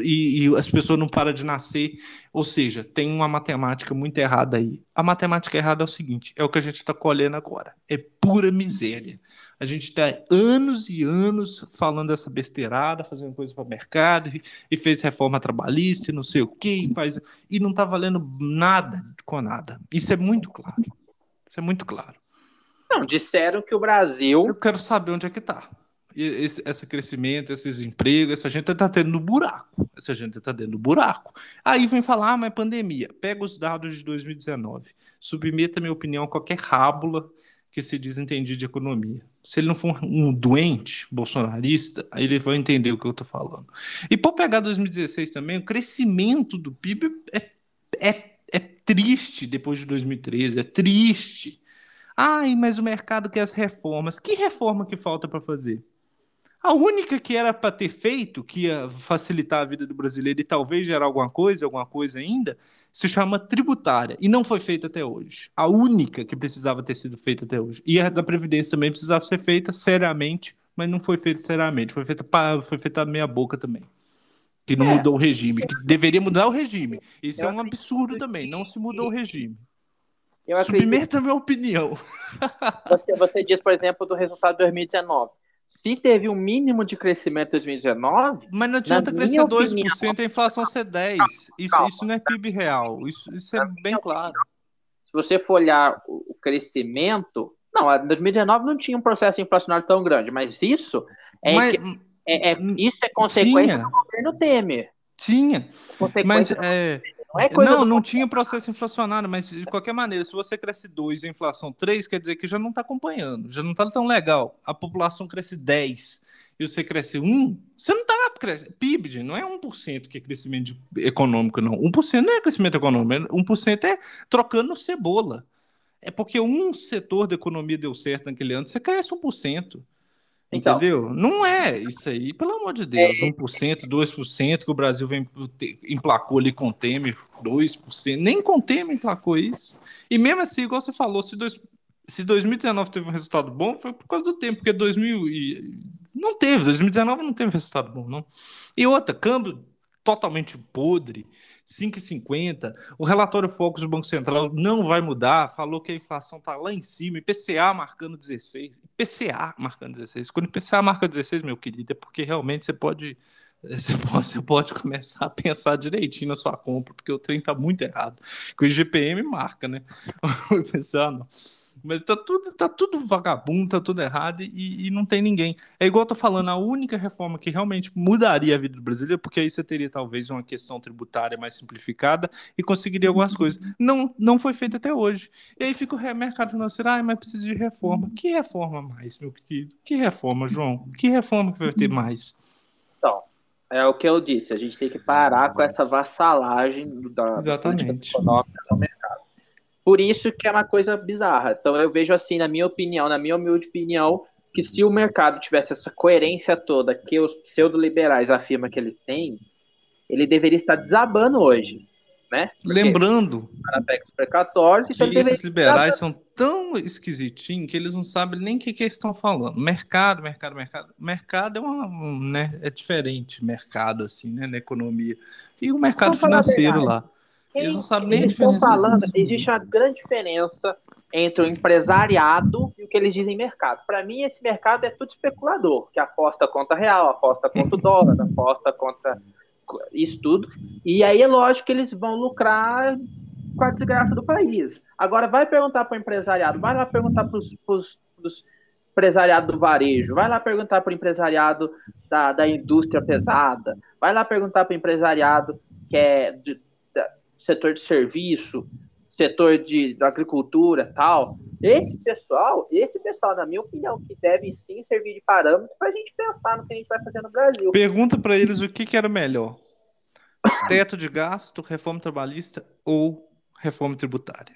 e, e, as pessoas não param de nascer. Ou seja, tem uma matemática muito errada aí. A matemática errada é o seguinte: é o que a gente está colhendo agora. É pura miséria. A gente está anos e anos falando essa besteirada, fazendo coisa para o mercado, e, e, fez reforma trabalhista e não sei o que, e, faz, e não está valendo nada com nada. Isso é muito claro. Isso é muito claro. Não, disseram que o Brasil. Eu quero saber onde é que está esse, esse crescimento, esses empregos, essa gente está tendo buraco. Essa gente está dentro do buraco. Aí vem falar, ah, mas pandemia. Pega os dados de 2019. Submeta minha opinião a qualquer rábula que se diz entender de economia. Se ele não for um doente bolsonarista, ele vai entender o que eu estou falando. E para pegar 2016 também, o crescimento do PIB é, é, é triste depois de 2013, é triste. Ai, mas o mercado quer as reformas. Que reforma que falta para fazer? A única que era para ter feito, que ia facilitar a vida do brasileiro e talvez gerar alguma coisa, alguma coisa ainda, se chama tributária e não foi feita até hoje. A única que precisava ter sido feita até hoje. E a da Previdência também precisava ser feita seriamente, mas não foi feita seriamente. Foi feita, foi feita meia boca também. Que não é. mudou o regime. Que deveria mudar o regime. Isso Eu é um absurdo também. Não se mudou o regime. Eu Submeta a minha opinião. Você, você diz, por exemplo, do resultado de 2019 se teve um mínimo de crescimento em 2019. Mas não adianta crescer 2% opinião, e a inflação ser 10%. Calma, isso, calma. isso não é PIB real. Isso, isso é bem claro. Opinião, se você for olhar o crescimento. Não, em 2019 não tinha um processo inflacionário tão grande, mas isso é, mas, que, é, é isso é consequência tinha. do governo Temer. Tinha. Mas é, não, é não, não tinha processo inflacionário, mas de qualquer maneira, se você cresce 2 e a inflação 3, quer dizer que já não está acompanhando, já não está tão legal. A população cresce 10 e você cresce 1, você não está crescendo. PIB não é 1% que é crescimento econômico, não. 1% não é crescimento econômico, 1% é trocando cebola. É porque um setor da economia deu certo naquele ano, você cresce 1%. Então, Entendeu? Não é isso aí, pelo amor de Deus. É... 1%, 2% que o Brasil vem, emplacou ali com o Temer, 2%. Nem com o Temer emplacou isso. E mesmo assim, igual você falou, se, dois, se 2019 teve um resultado bom, foi por causa do tempo, porque 2000 e, não teve, 2019 não teve resultado bom, não. E outra, câmbio totalmente podre. 5,50. O relatório Focus do Banco Central não vai mudar, falou que a inflação está lá em cima, IPCA marcando 16. IPCA marcando 16. Quando IPCA marca 16, meu querido, é porque realmente você pode, *laughs* você pode, você pode começar a pensar direitinho na sua compra, porque o trem está muito errado. Que o IGPM marca, né? *laughs* O IPCA não. Mas tá tudo, tá tudo vagabundo, tá tudo errado e, e, não tem ninguém. É igual eu tô falando, a única reforma que realmente mudaria a vida do brasileiro, porque aí você teria talvez uma questão tributária mais simplificada e conseguiria algumas coisas. Não, não foi feito até hoje. E aí fica o mercado financeiro, ah, mas precisa de reforma. Que reforma mais, meu querido? Que reforma, João? Que reforma que vai ter mais? Então, é o que eu disse, a gente tem que parar com essa vassalagem da Exatamente. econômica no mercado. Por isso que é uma coisa bizarra. Então eu vejo assim, na minha opinião, na minha humilde opinião, que se o mercado tivesse essa coerência toda que os pseudo-liberais afirmam que ele tem, ele deveria estar desabando hoje. Né? Lembrando precatórios, então que esses liberais são tão esquisitinhos que eles não sabem nem o que, que eles estão falando. Mercado, mercado, mercado. Mercado é uma, né, é diferente, mercado assim, né, na economia. E o mercado financeiro lá. Eles não sabem nem a diferença. falando, existe uma grande diferença entre o empresariado e o que eles dizem mercado. Para mim, esse mercado é tudo especulador, que aposta contra real, aposta contra o dólar, aposta contra isso tudo. E aí é lógico que eles vão lucrar com a desgraça do país. Agora, vai perguntar para o empresariado, vai lá perguntar para os empresariado do varejo, vai lá perguntar para o empresariado da, da indústria pesada, vai lá perguntar para o empresariado que é de, setor de serviço, setor de, de agricultura tal. Esse pessoal, esse pessoal, na minha opinião, que deve sim servir de parâmetro para a gente pensar no que a gente vai fazer no Brasil. Pergunta para eles o que, que era melhor: teto de gasto, reforma trabalhista ou reforma tributária?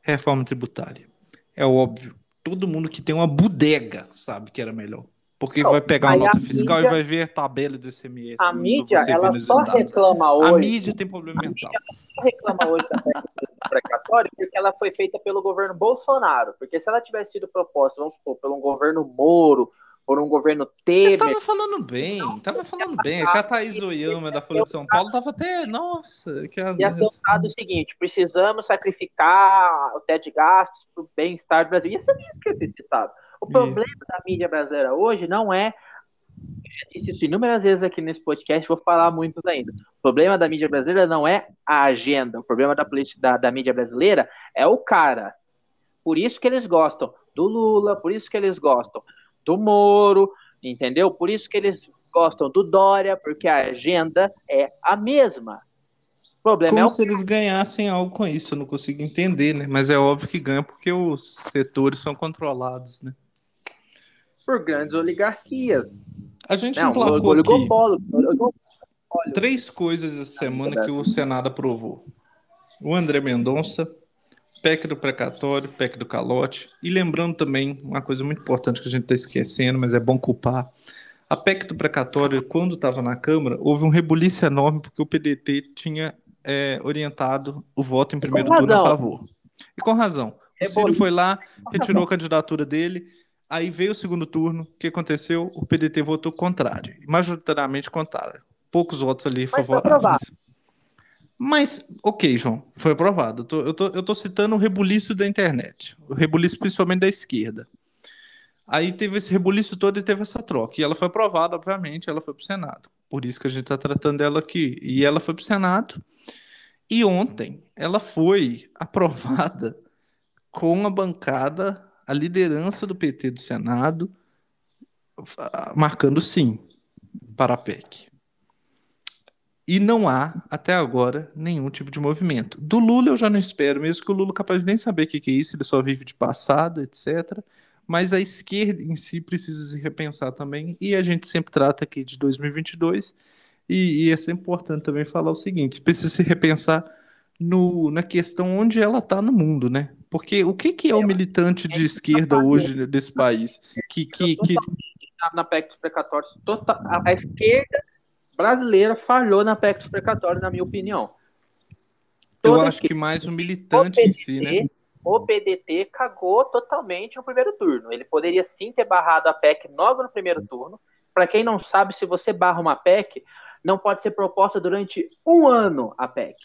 Reforma tributária. É óbvio. Todo mundo que tem uma bodega sabe que era melhor. Porque não, vai pegar a nota a fiscal mídia, e vai ver a tabela do ICMS. A mídia, ela só estados. reclama hoje. A mídia tem problema mental. ela só reclama hoje da precatória porque ela foi feita pelo governo Bolsonaro. Porque se ela tivesse sido proposta, vamos supor, pelo governo Moro, por um governo Temer. Estava falando bem, estava falando bem. A Thaís Oyama da Folha de São Paulo estava até. Nossa, que E apontado o seguinte: precisamos sacrificar o teto de gastos para o bem-estar do Brasil. Isso ia ser citado. O problema da mídia brasileira hoje não é. Eu já disse isso inúmeras vezes aqui nesse podcast, vou falar muitos ainda. O problema da mídia brasileira não é a agenda. O problema da, da, da mídia brasileira é o cara. Por isso que eles gostam do Lula, por isso que eles gostam do Moro, entendeu? Por isso que eles gostam do Dória, porque a agenda é a mesma. O problema Como é o... se eles ganhassem algo com isso, eu não consigo entender, né? Mas é óbvio que ganha porque os setores são controlados, né? Por grandes oligarquias. A gente não, emplacou oligopólio, aqui três coisas essa semana que o Senado aprovou. O André Mendonça, PEC do precatório, PEC do calote. E lembrando também uma coisa muito importante que a gente está esquecendo, mas é bom culpar. A PEC do precatório, quando estava na Câmara, houve um rebuliço enorme porque o PDT tinha é, orientado o voto em primeiro turno a favor. E com razão. O Ciro foi lá, retirou a candidatura dele, aí veio o segundo turno. O que aconteceu? O PDT votou contrário, majoritariamente contrário. Poucos votos ali favoráveis. Mas, ok, João, foi aprovado. Eu tô, eu tô, eu tô citando o rebuliço da internet, o rebuliço principalmente da esquerda. Aí teve esse rebuliço todo e teve essa troca. E ela foi aprovada, obviamente, ela foi para o Senado. Por isso que a gente está tratando dela aqui. E ela foi para o Senado. E ontem ela foi *laughs* aprovada com a bancada, a liderança do PT do Senado, marcando sim para a PEC. E não há, até agora, nenhum tipo de movimento. Do Lula eu já não espero, mesmo que o Lula capaz de nem saber o que, é isso, ele só vive de passado, etc. Mas a esquerda em si precisa se repensar também, e a gente sempre trata aqui de 2022, e, e é sempre importante também falar o seguinte: precisa se repensar no, na questão onde ela está no mundo, né? Porque o que, que é o militante de esquerda hoje desse país? Que, que, que... Na PEC dos precatórios, tota, a esquerda brasileira falhou na PEC dos precatórios, na minha opinião. Toda Eu acho que mais o militante o PDT, em si, né? O PDT cagou totalmente no primeiro turno. Ele poderia sim ter barrado a PEC logo no primeiro turno. Para quem não sabe, se você barra uma PEC, não pode ser proposta durante um ano a PEC.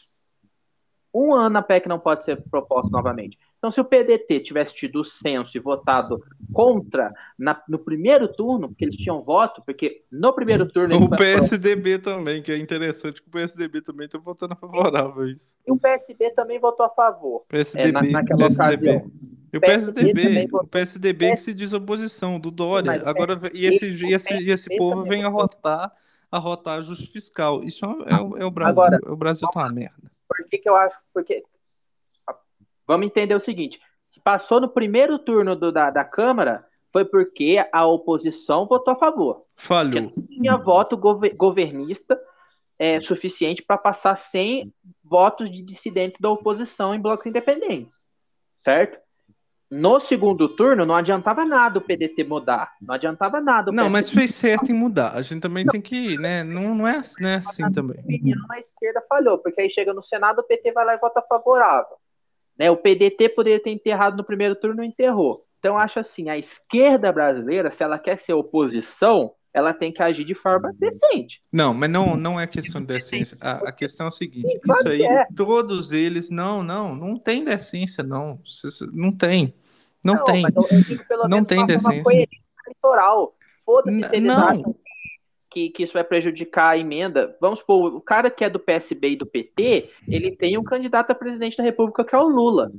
Um ano a PEC não pode ser proposta novamente. Então, se o PDT tivesse tido o senso e votado contra na, no primeiro turno, porque eles tinham voto, porque no primeiro turno. O PSDB também, que é interessante que o PSDB também está votando favorável a isso. E o PSB também votou a favor. PSDB, é, na, naquela PSDB. ocasião. E o PSDB, PSDB o PSDB que se diz oposição do Dória. Agora, e esse, e esse, e esse povo vem arrotar, arrotar ajuste fiscal. Isso é, é, é o Brasil. Agora, o Brasil tá uma merda. Por que, que eu acho? Porque Vamos entender o seguinte: se passou no primeiro turno do, da, da Câmara, foi porque a oposição votou a favor. Falhou. Não tinha voto governista é, suficiente para passar sem votos de dissidente da oposição em blocos independentes. Certo? No segundo turno, não adiantava nada o PDT mudar. Não adiantava nada. não, mas fez certo em mudar. A gente também não. tem que, né? Não, não é, não é assim também. A esquerda falhou, porque aí chega no Senado, o PT vai lá e vota favorável. Né? O PDT poderia ter enterrado no primeiro turno, não enterrou. Então, acho assim, a esquerda brasileira, se ela quer ser oposição, ela tem que agir de forma decente. Não, mas não, não é questão de decência. A, a questão é o seguinte: Sim, isso aí, é. todos eles, não, não, não tem decência, não. Não tem. Não, não tem. não tem decência. eleitoral. Foda-se não. Que, que isso vai prejudicar a emenda. Vamos supor, o cara que é do PSB e do PT, ele tem um candidato a presidente da República que é o Lula.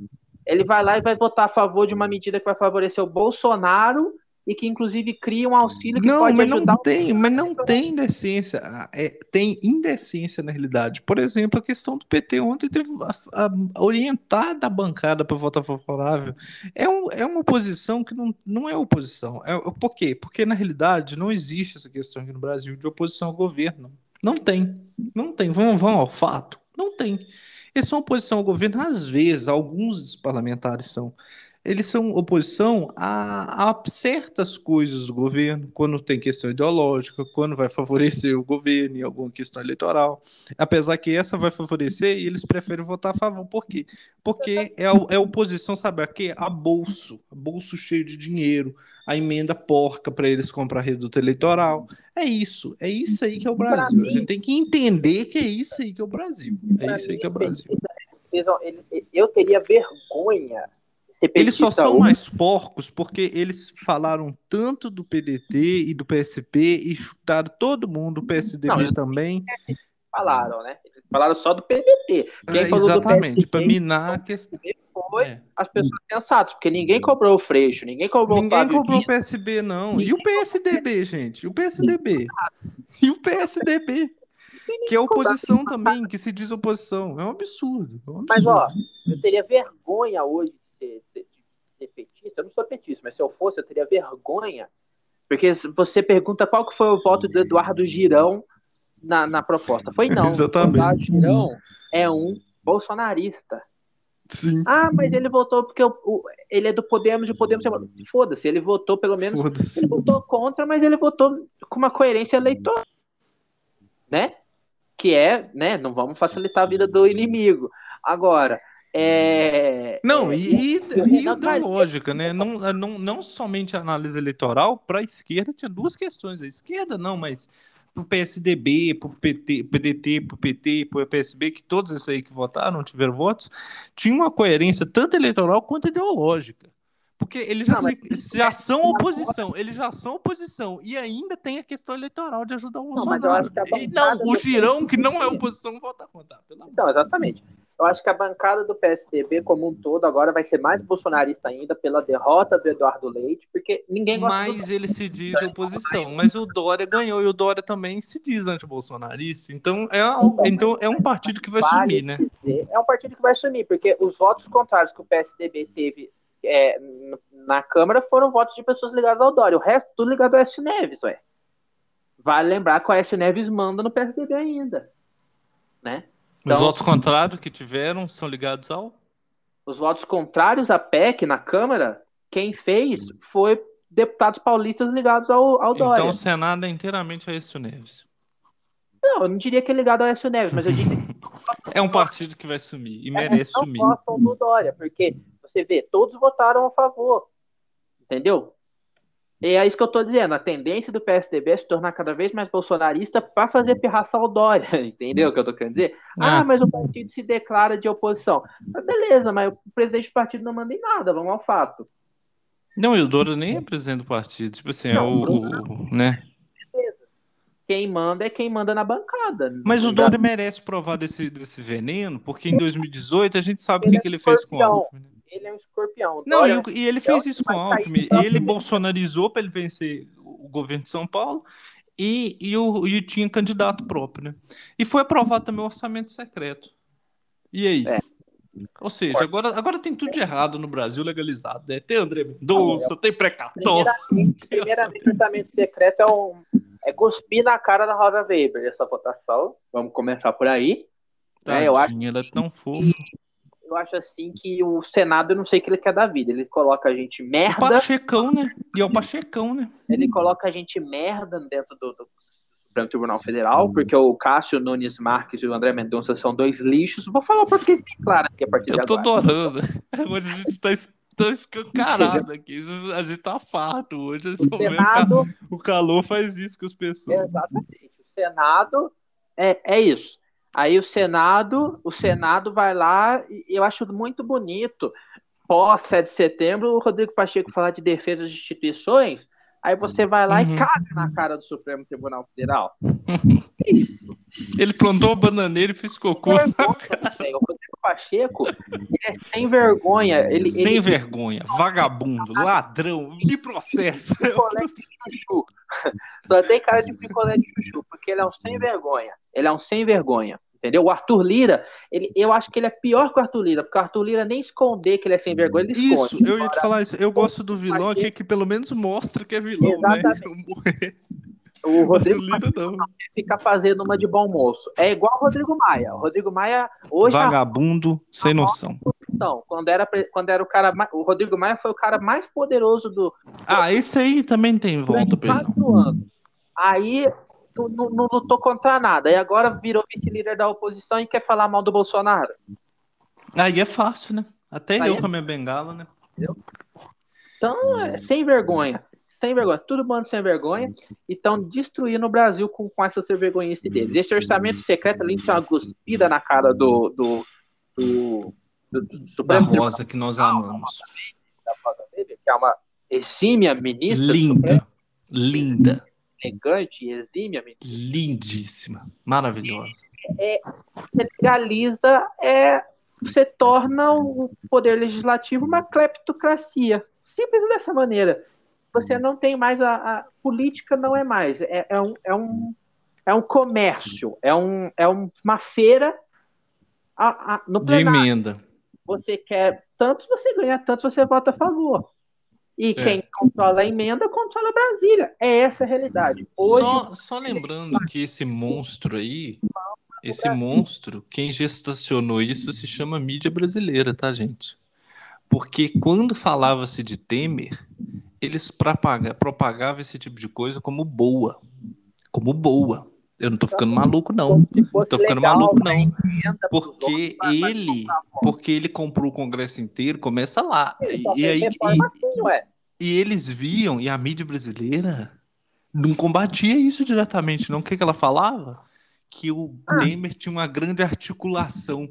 Ele vai lá e vai votar a favor de uma medida que vai favorecer o Bolsonaro e que inclusive cria um auxílio que não, pode mas ajudar... Não tem, mas não tem decência, ah, é, tem indecência na realidade. Por exemplo, a questão do PT ontem teve a, a orientada a bancada para votar favorável. É, um, é uma oposição que não, não é oposição. É, por quê? Porque na realidade não existe essa questão aqui no Brasil de oposição ao governo. Não tem. Não tem. Vamos, vamos ao fato. Não tem. Eles são oposição ao governo, às vezes, alguns parlamentares são eles são oposição a, a, certas coisas do governo, quando tem questão ideológica, quando vai favorecer o governo em alguma questão eleitoral. Apesar que essa vai favorecer e eles preferem votar a favor. Por quê? Porque é é oposição, sabe a quê? A bolso, bolso cheio de dinheiro, a emenda porca para eles comprar reduto eleitoral. É isso, é isso aí que é o Brasil. A gente tem que entender que é isso aí que é o Brasil. É isso aí que é o Brasil. Eu teria vergonha Eles só são mais porcos porque eles falaram tanto do PDT e do PSP e chutaram todo mundo, o PSDB não, também. Falaram, né? Falaram só do PDT. Quem é, falou exatamente, para minar a questão. Foi é. as pessoas sensatas, porque ninguém cobrou o Freixo, ninguém cobrou ninguém o Ninguém cobrou o PSB, não. E o PSDB, gente? O PSDB? E o PSDB? Que é oposição também, que se diz oposição. É um absurdo. É um absurdo. Mas, ó, eu teria vergonha hoje ser, ser petista. Eu não sou petista, mas se eu fosse, eu teria vergonha. Porque você pergunta qual que foi o voto do Eduardo Girão na, na proposta. Foi não. *laughs* Exatamente. O Eduardo Girão é um bolsonarista. Sim. Ah, mas ele votou porque o, o, ele é do Podemos o Podemos. Foda-se, ele votou pelo menos. Ele votou contra, mas ele votou com uma coerência eleitoral. Né? Que é, né? Não vamos facilitar a vida do inimigo. Agora, é. Não, é, e, e, e outra lógica, né? Não, não, não somente a análise eleitoral, para a esquerda tinha duas questões. A esquerda não, mas pro PSDB, pro PT, PDT, pro PT, pro PSB, que todos esses aí que votaram, tiveram votos, tinha uma coerência tanto eleitoral quanto ideológica. Porque eles já, não, se, já são oposição, eles já são oposição. E ainda tem a questão eleitoral de ajudar o Bolsonaro. Não, o Girão, que não é oposição, vota contra. Então, exatamente. Eu acho que a bancada do PSDB como um todo agora vai ser mais bolsonarista ainda pela derrota do Eduardo Leite, porque ninguém gosta Mas ele se diz oposição, mas o Dória ganhou e o Dória também se diz anti-bolsonarista. Então é, então, então é um partido que vai vale sumir, né? Dizer, é um partido que vai sumir, porque os votos contrários que o PSDB teve é, na Câmara foram votos de pessoas ligadas ao Dória. O resto tudo ligado ao S. Neves, ué. Vale lembrar que o S. Neves manda no PSDB ainda, né? Então, os votos contrários que tiveram são ligados ao? Os votos contrários à PEC na Câmara, quem fez foi deputados paulistas ligados ao, ao Dória. Então o Senado é inteiramente a Aécio Neves. Não, eu não diria que é ligado ao Aécio Neves, mas eu diria que... *laughs* é um partido que vai sumir e merece não sumir. Não gostam do Dória, porque você vê, todos votaram a favor. Entendeu? E é isso que eu tô dizendo. A tendência do PSDB é se tornar cada vez mais bolsonarista para fazer pirraça ao Dória. *laughs* Entendeu o que eu tô querendo dizer? Ah, ah mas o partido se declara de oposição. Mas beleza, mas o presidente do partido não manda em nada, vamos ao fato. Não, e o Dória nem é presidente do partido. Tipo assim, não, é o. o né? Quem manda é quem manda na bancada. Mas o Dória merece provar desse, desse veneno, porque em 2018 a gente sabe o que, que ele fez com o Alckmin. Né? ele é um escorpião. Não, Dória, e, e, ele fez isso com o Alckmin. Ele bolsonarizou para ele vencer o governo de São Paulo e, e, o, e tinha candidato próprio, né? E foi aprovado também o orçamento secreto. E aí? É. Ou seja, agora, agora tem tudo de errado no Brasil legalizado, né? Tem André Mendonça, ah, tem precatório. Primeiramente, primeiramente, o orçamento secreto é, um, é cuspir na cara da Rosa Weber essa votação. Vamos começar por aí. Tadinha, é, eu acho ela é tão fofa eu acho assim que o Senado, eu não sei o que ele quer da vida. Ele coloca a gente merda. O Pachecão, né? E é o Pachecão, né? Ele coloca a gente merda dentro do, do Supremo Tribunal Federal, porque o Cássio Nunes Marques e o André Mendonça são dois lixos. Vou falar porque bem claro aqui a partir eu de agora. Eu tô adorando. *laughs* Hoje a gente tá, tá escancarado *laughs* aqui. A gente tá farto hoje. O, Senado... o calor faz isso com as pessoas. Exatamente. O Senado é, é isso. Aí o Senado, o Senado vai lá e eu acho muito bonito. Pós 7 de setembro, o Rodrigo Pacheco falar de defesa das instituições, aí você vai lá uhum. e caga na cara do Supremo Tribunal Federal. *laughs* Ele plantou a bananeira e fez cocô. o Rodrigo Pacheco, ele é sem vergonha. Ele, sem ele... vergonha, vagabundo, ladrão, me processa. *laughs* Só tem cara de picolé de chuchu, porque ele é um sem vergonha. Ele é um sem vergonha. Entendeu? O Arthur Lira, ele, eu acho que ele é pior que o Arthur Lira, porque o Arthur Lira nem esconder que ele é sem vergonha, ele esconde. Isso, eu ia te falar isso. Eu gosto do vilão aqui que pelo menos mostra que é vilão, né? Exatamente. né? O Rodrigo Lira não. fica fazendo uma de bom moço. É igual o Rodrigo Maia. O Rodrigo Maia hoje. Vagabundo a... sem noção. Não, quando era, quando era o cara. O Rodrigo Maia foi o cara mais poderoso do. Ah, esse aí também tem volta anos. Aí não, não, não lutou contra nada. E agora virou vice-líder da oposição e quer falar mal do Bolsonaro. Aí é fácil, né? Até Aí eu é... com a minha bengala, né? Entendeu? Então, é sem vergonha. Sem vergonha. Tudo bando sem vergonha. E estão destruindo o Brasil com, com essa sem vergonhice deles. Esse orçamento secreto ali tem uma cuspida na cara do, do, do do, do da Rosa que nós amamos. Da Rosa Weber, que é uma exímia ministra. Linda, linda. Elegante, exímia. Lindíssima, maravilhosa. É, você legaliza, é, você torna o poder legislativo uma cleptocracia. Simples dessa maneira. Você não tem mais a, a política, não é mais. É, é, um, é, um, é um comércio, é, um, é uma feira a, a, no plenário. De emenda. Você quer tantos, você ganha tantos, você vota a favor. E é. quem controla a emenda controla Brasília. É essa a realidade. Hoje, só, só lembrando que esse monstro aí, esse monstro, quem gestacionou isso se chama mídia brasileira, tá, gente? Porque quando falava-se de Temer, eles propagavam esse tipo de coisa como boa. Como boa. Eu não tô ficando maluco, não. Não tô ficando maluco, não. Porque ele, porque ele comprou o Congresso inteiro, começa lá. E, aí, e, e eles viam, e a mídia brasileira não combatia isso diretamente, não. O que, que ela falava? Que o ah. Temer tinha uma grande articulação.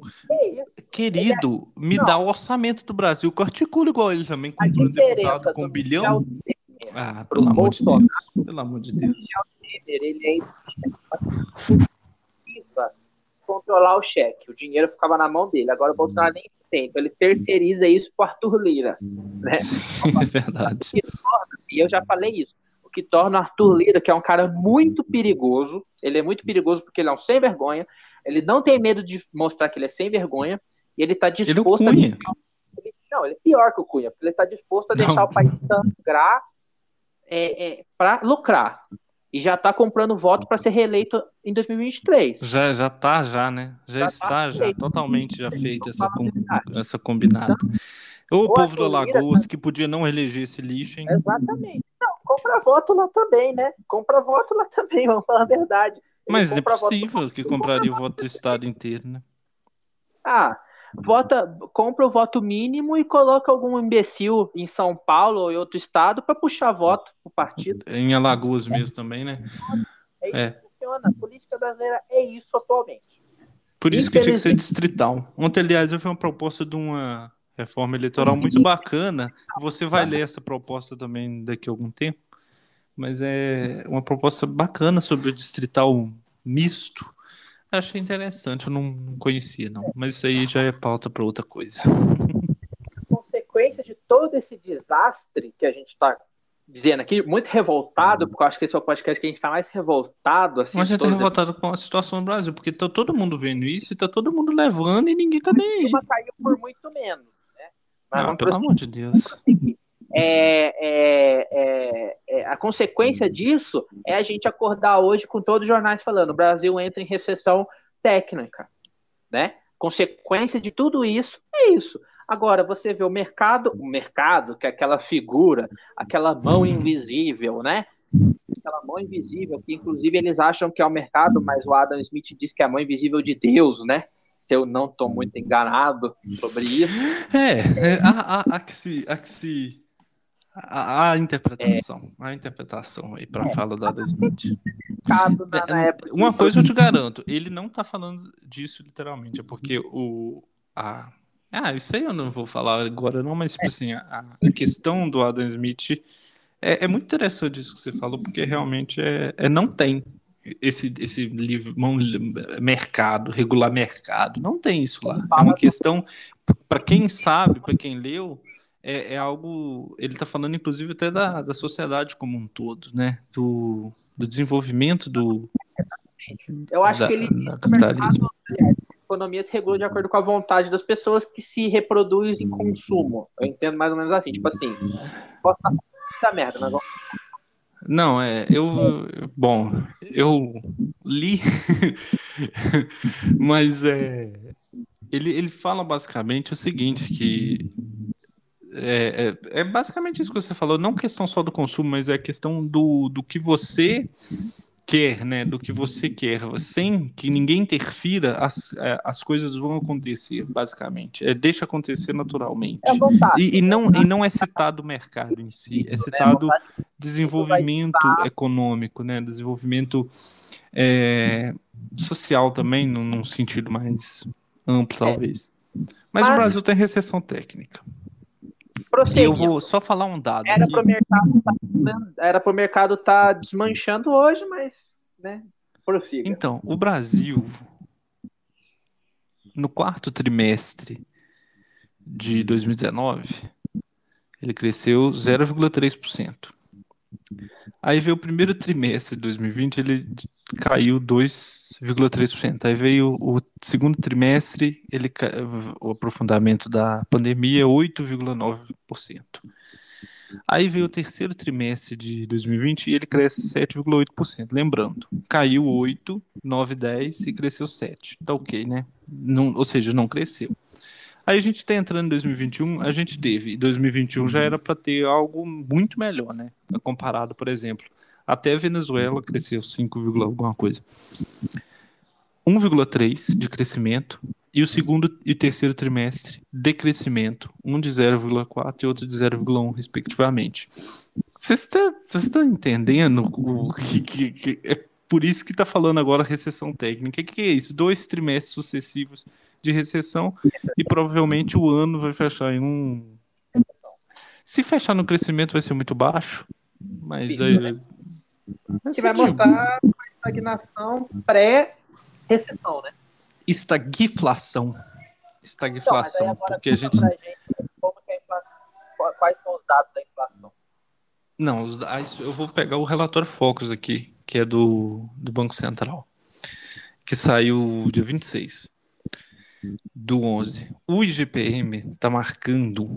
Querido, me dá o orçamento do Brasil, que articula igual ele também, comprando deputado com um bilhão. Ah, pelo amor de Deus. Pelo amor de Deus. Ele é controlar o cheque. O dinheiro ficava na mão dele. Agora o Bolsonaro nem tem. Então ele terceiriza isso para Arthur Lira. Né? *laughs* Sim, é verdade. E eu já falei isso. O que torna Arthur Lira, que é um cara muito perigoso, ele é muito perigoso porque ele é um sem vergonha, ele não tem medo de mostrar que ele é sem vergonha, e ele está disposto ele a. Ele, não, ele é pior que o Cunha, porque ele está disposto a deixar não. o país sangrar é, é, para lucrar e já está comprando voto para ser reeleito em 2023. Já já tá já, né? Já, já está tá já totalmente já feito essa com, essa combinada. Então, o povo do Alagoas tá... que podia não eleger esse lixo, hein? Exatamente. Não, compra voto lá também, né? Compra voto lá também, *laughs* vamos falar a verdade. Mas é possível que compraria o voto do estado inteiro, né? Ah, vota, compra o voto mínimo e coloca algum imbecil em São Paulo ou em outro estado para puxar voto pro partido. Em Alagoas mesmo também, né? É isso é. que funciona. A política brasileira é isso atualmente. Por isso que tinha que ser distrital. Ontem, aliás, eu vi uma proposta de uma reforma eleitoral muito bacana. Você vai ler essa proposta também daqui a algum tempo. Mas é uma proposta bacana sobre o distrital misto Achei interessante, eu não conhecia, não. Mas isso aí já é pauta para outra coisa. Consequência de todo esse desastre que a gente está dizendo aqui, muito revoltado, porque eu acho que esse é o podcast que a gente está mais revoltado. Assim, Mas a gente está revoltado com a situação no Brasil, porque tá todo mundo vendo isso e tá todo mundo levando e ninguém tá nem aí. caiu por muito menos, né? Mas não, pelo amor de Deus. É, é, a consequência disso é a gente acordar hoje com todos os jornais falando: o Brasil entra em recessão técnica, né? Consequência de tudo isso é isso. Agora, você vê o mercado, o mercado, que é aquela figura, aquela mão invisível, né? Aquela mão invisível, que inclusive eles acham que é o mercado, mas o Adam Smith diz que é a mão invisível de Deus, né? Se eu não estou muito enganado sobre isso. É, é há, há, há, que se, há que se a, a interpretação, é. a interpretação aí para é. fala da Smith. É, uma coisa eu te garanto, ele não tá falando disso literalmente, é porque o a ah, isso aí eu não vou falar agora não, mas tipo assim, a, a questão do Adam Smith é, é, muito interessante isso que você falou, porque realmente é, é não tem esse esse livro mercado, regular mercado, não tem isso lá. É uma questão para quem sabe, para quem leu, é, é algo. Ele está falando, inclusive, até da, da sociedade como um todo, né? Do, do desenvolvimento do. Eu acho da, que ele. Mercado, a economia se regula de acordo com a vontade das pessoas que se reproduzem em consumo. Eu entendo mais ou menos assim. Tipo assim, posso estar merda, mas não, é, eu, bom, eu li, *laughs* mas é, ele, ele fala basicamente o seguinte, que é, é, é, basicamente isso que você falou, não questão só do consumo, mas é questão do, do que você quer, né? Do que você quer, sem que ninguém interfira, as, é, as coisas vão acontecer, basicamente. É, deixa acontecer naturalmente. É e, e, não, e não é citado o mercado em si, é né? citado desenvolvimento econômico, né? Desenvolvimento é, social também, num, num sentido mais amplo, talvez. Mas, Mas o Brasil tem recessão técnica. Eu vou só falar um dado. Era para o mercado tá, mercado tá desmanchando hoje, mas, né? Prossiga. Então, o Brasil no quarto trimestre de 2019, ele cresceu 0,3%. Aí veio o primeiro trimestre de 2020, ele caiu 2,3%. Aí veio o segundo trimestre, ele o aprofundamento da pandemia 8,9%. Aí veio o terceiro trimestre de 2020 e ele cresce 7,8%. Lembrando, caiu 8, 9, 10 e cresceu 7. Tá ok, né? Não, ou seja, não cresceu. Aí a gente está entrando em 2021, a gente teve, 2021 já era para ter algo muito melhor, né? Comparado, por exemplo, até a Venezuela cresceu 5, alguma coisa. 1,3 de crescimento e o segundo e terceiro trimestre de crescimento, um de 0,4 e outro de 0,1 respectivamente. Vocês estão entendendo o que, que, que, é por isso que está falando agora recessão técnica? O que, que é isso? Dois trimestres sucessivos de recessão e provavelmente o ano vai fechar em um. Se fechar no crescimento vai ser muito baixo, mas aí. Vai que vai mostrar uma estagnação pré-recessão, né? Estagflação. Estagflação. Então, porque a gente. gente é quais são os dados da inflação? Não, os, eu vou pegar o relatório Focus aqui, que é do, do Banco Central, que saiu dia 26 do 11. O IGPM está marcando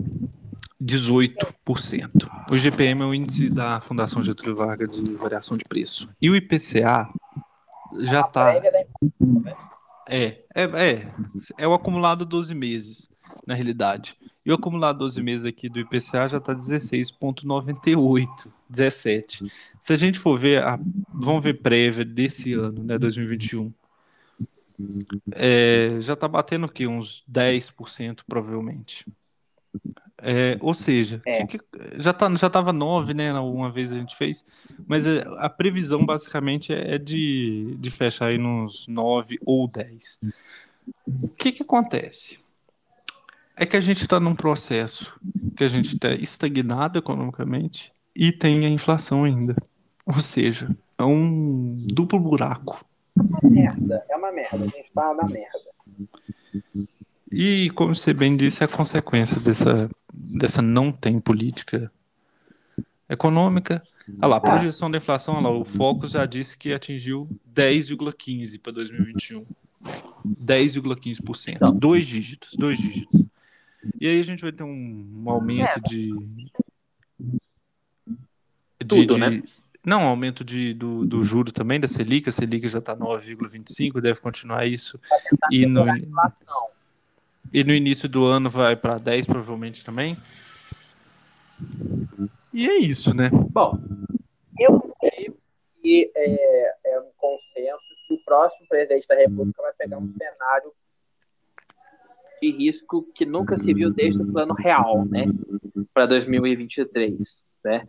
18%. O IGPM é o índice da Fundação Getúlio Vargas de variação de preço. E o IPCA já está. É, é, é, é o acumulado 12 meses, na realidade. E o acumulado 12 meses aqui do IPCA já está 16,98, 17. Se a gente for ver, a, vamos ver prévia desse ano, né, 2021, é, já está batendo o quê? Uns 10%, provavelmente. É, ou seja, é. que, que, já, tá, já tava 9, né? Uma vez a gente fez, mas é, a previsão basicamente é, é de, de fechar aí nos 9 ou 10. O que, que acontece? É que a gente está num processo que a gente está estagnado economicamente e tem a inflação ainda. Ou seja, é um duplo buraco uma merda, é uma merda, a gente tá na merda. E como você bem disse, é a consequência dessa, dessa não tem política econômica. Olha lá, a projeção da inflação, olha lá, o Focus já disse que atingiu 10,15 para 2021. 10,15%. Então. Dois dígitos, dois dígitos. E aí a gente vai ter um, um aumento de. de, Tudo, de né? Não, aumento de, do, do juro também, da Selic. A Selic já está 9,25, deve continuar isso. E no, e no início do ano vai para 10, provavelmente também. E é isso, né? Bom, eu creio que é, é um consenso que o próximo presidente da República vai pegar um cenário de risco que nunca se viu desde o plano real, né? Para 2023, né?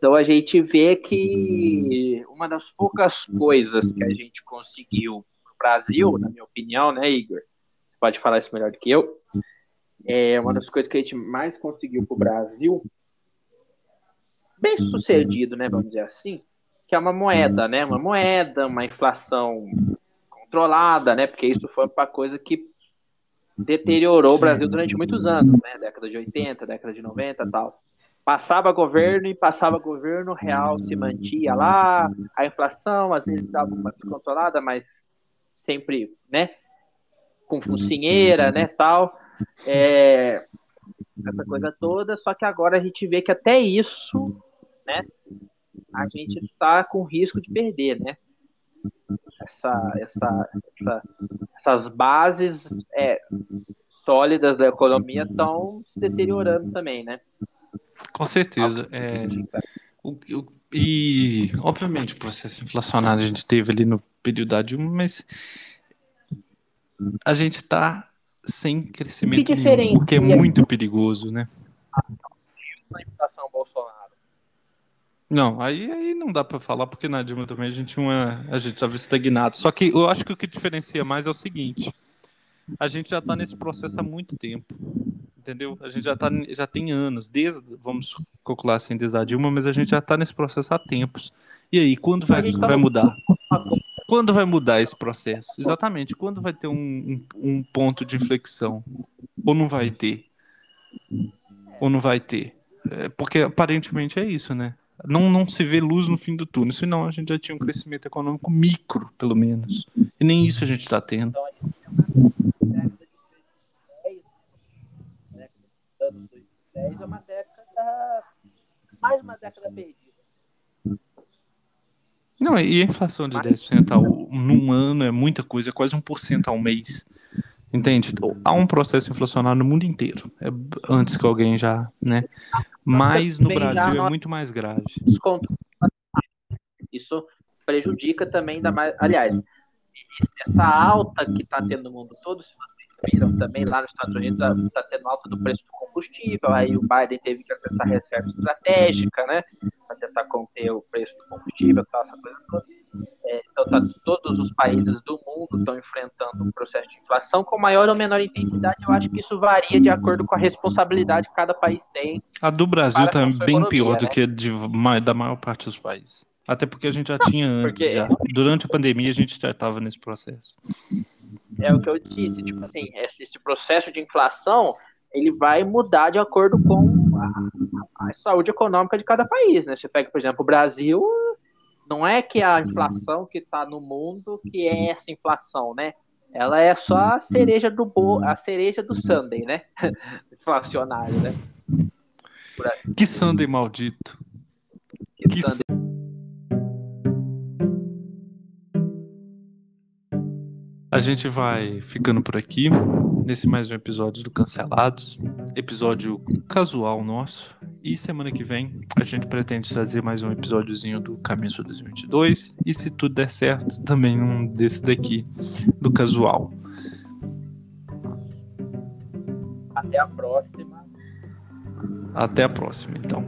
Então a gente vê que uma das poucas coisas que a gente conseguiu no Brasil, na minha opinião, né, Igor? Você pode falar isso melhor do que eu. É uma das coisas que a gente mais conseguiu para o Brasil, bem sucedido, né, vamos dizer assim, que é uma moeda, né? Uma moeda, uma inflação controlada, né? Porque isso foi uma coisa que deteriorou o Brasil durante muitos anos, né? Década de 80, década de 90 e tal passava governo e passava governo, real se mantia lá, a inflação às vezes dava uma descontrolada, mas sempre, né, com focinheira, né, tal, é, essa coisa toda, só que agora a gente vê que até isso, né, a gente está com risco de perder, né, essa, essa, essa essas bases é, sólidas da economia estão se deteriorando também, né. Com certeza. É, o, o, e, obviamente, o processo inflacionário a gente teve ali no período da Dilma, mas a gente está sem crescimento que nenhum, o que é muito perigoso, né? A inflação Bolsonaro. Não, aí, aí não dá para falar, porque na Dilma também a gente uma, a gente estava estagnado. Só que eu acho que o que diferencia mais é o seguinte: a gente já está nesse processo há muito tempo. Entendeu? A gente já, tá, já tem anos, desde, vamos calcular assim, desde a Dilma, mas a gente já está nesse processo há tempos. E aí, quando vai, tá vai mudar? *laughs* Quando vai mudar esse processo? Exatamente. Quando vai ter um, um, um ponto de inflexão? Ou não vai ter? Ou não vai ter? É, porque aparentemente é isso, né? Não, não se vê luz no fim do túnel, senão a gente já tinha um crescimento econômico micro, pelo menos. E nem isso a gente está tendo. É uma década, mais uma década perdida. Não, e a inflação de 10% ao, num ano é muita coisa, é quase 1% ao mês. Entende? Há um processo inflacionário no mundo inteiro. É antes que alguém já, né? Mas no Brasil é muito mais grave. Isso prejudica também da mais. Aliás, essa alta que está tendo no mundo todo, se vocês viram também lá nos Estados Unidos, está tendo alta do preço do combustível. Aí o Biden teve que acessar reserva estratégica, né? Para tentar conter o preço do combustível, tal, essa coisa toda. É, então, tá, todos os países do mundo estão enfrentando um processo de inflação com maior ou menor intensidade. Eu acho que isso varia de acordo com a responsabilidade que cada país tem. A do Brasil está bem economia, pior né? do que de, da maior parte dos países. Até porque a gente já Não, tinha antes. Já. Durante a pandemia, a gente já estava nesse processo. É o que eu disse. Tipo assim, esse, processo de inflação ele vai mudar de acordo com a, a, saúde econômica de cada país, né? Você pega, por exemplo, o Brasil, não é que a inflação que está no mundo que é essa inflação, né? Ela é só a cereja do bo a cereja do Sunday, né? *laughs* Inflacionário, né? Que Sunday maldito. Que, que Sunday. A gente vai ficando por aqui nesse mais um episódio do Cancelados, episódio casual nosso. E semana que vem a gente pretende trazer mais um episódiozinho do Caminho 2022 e se tudo der certo, também um desse daqui do casual. Até a próxima. Até a próxima, então.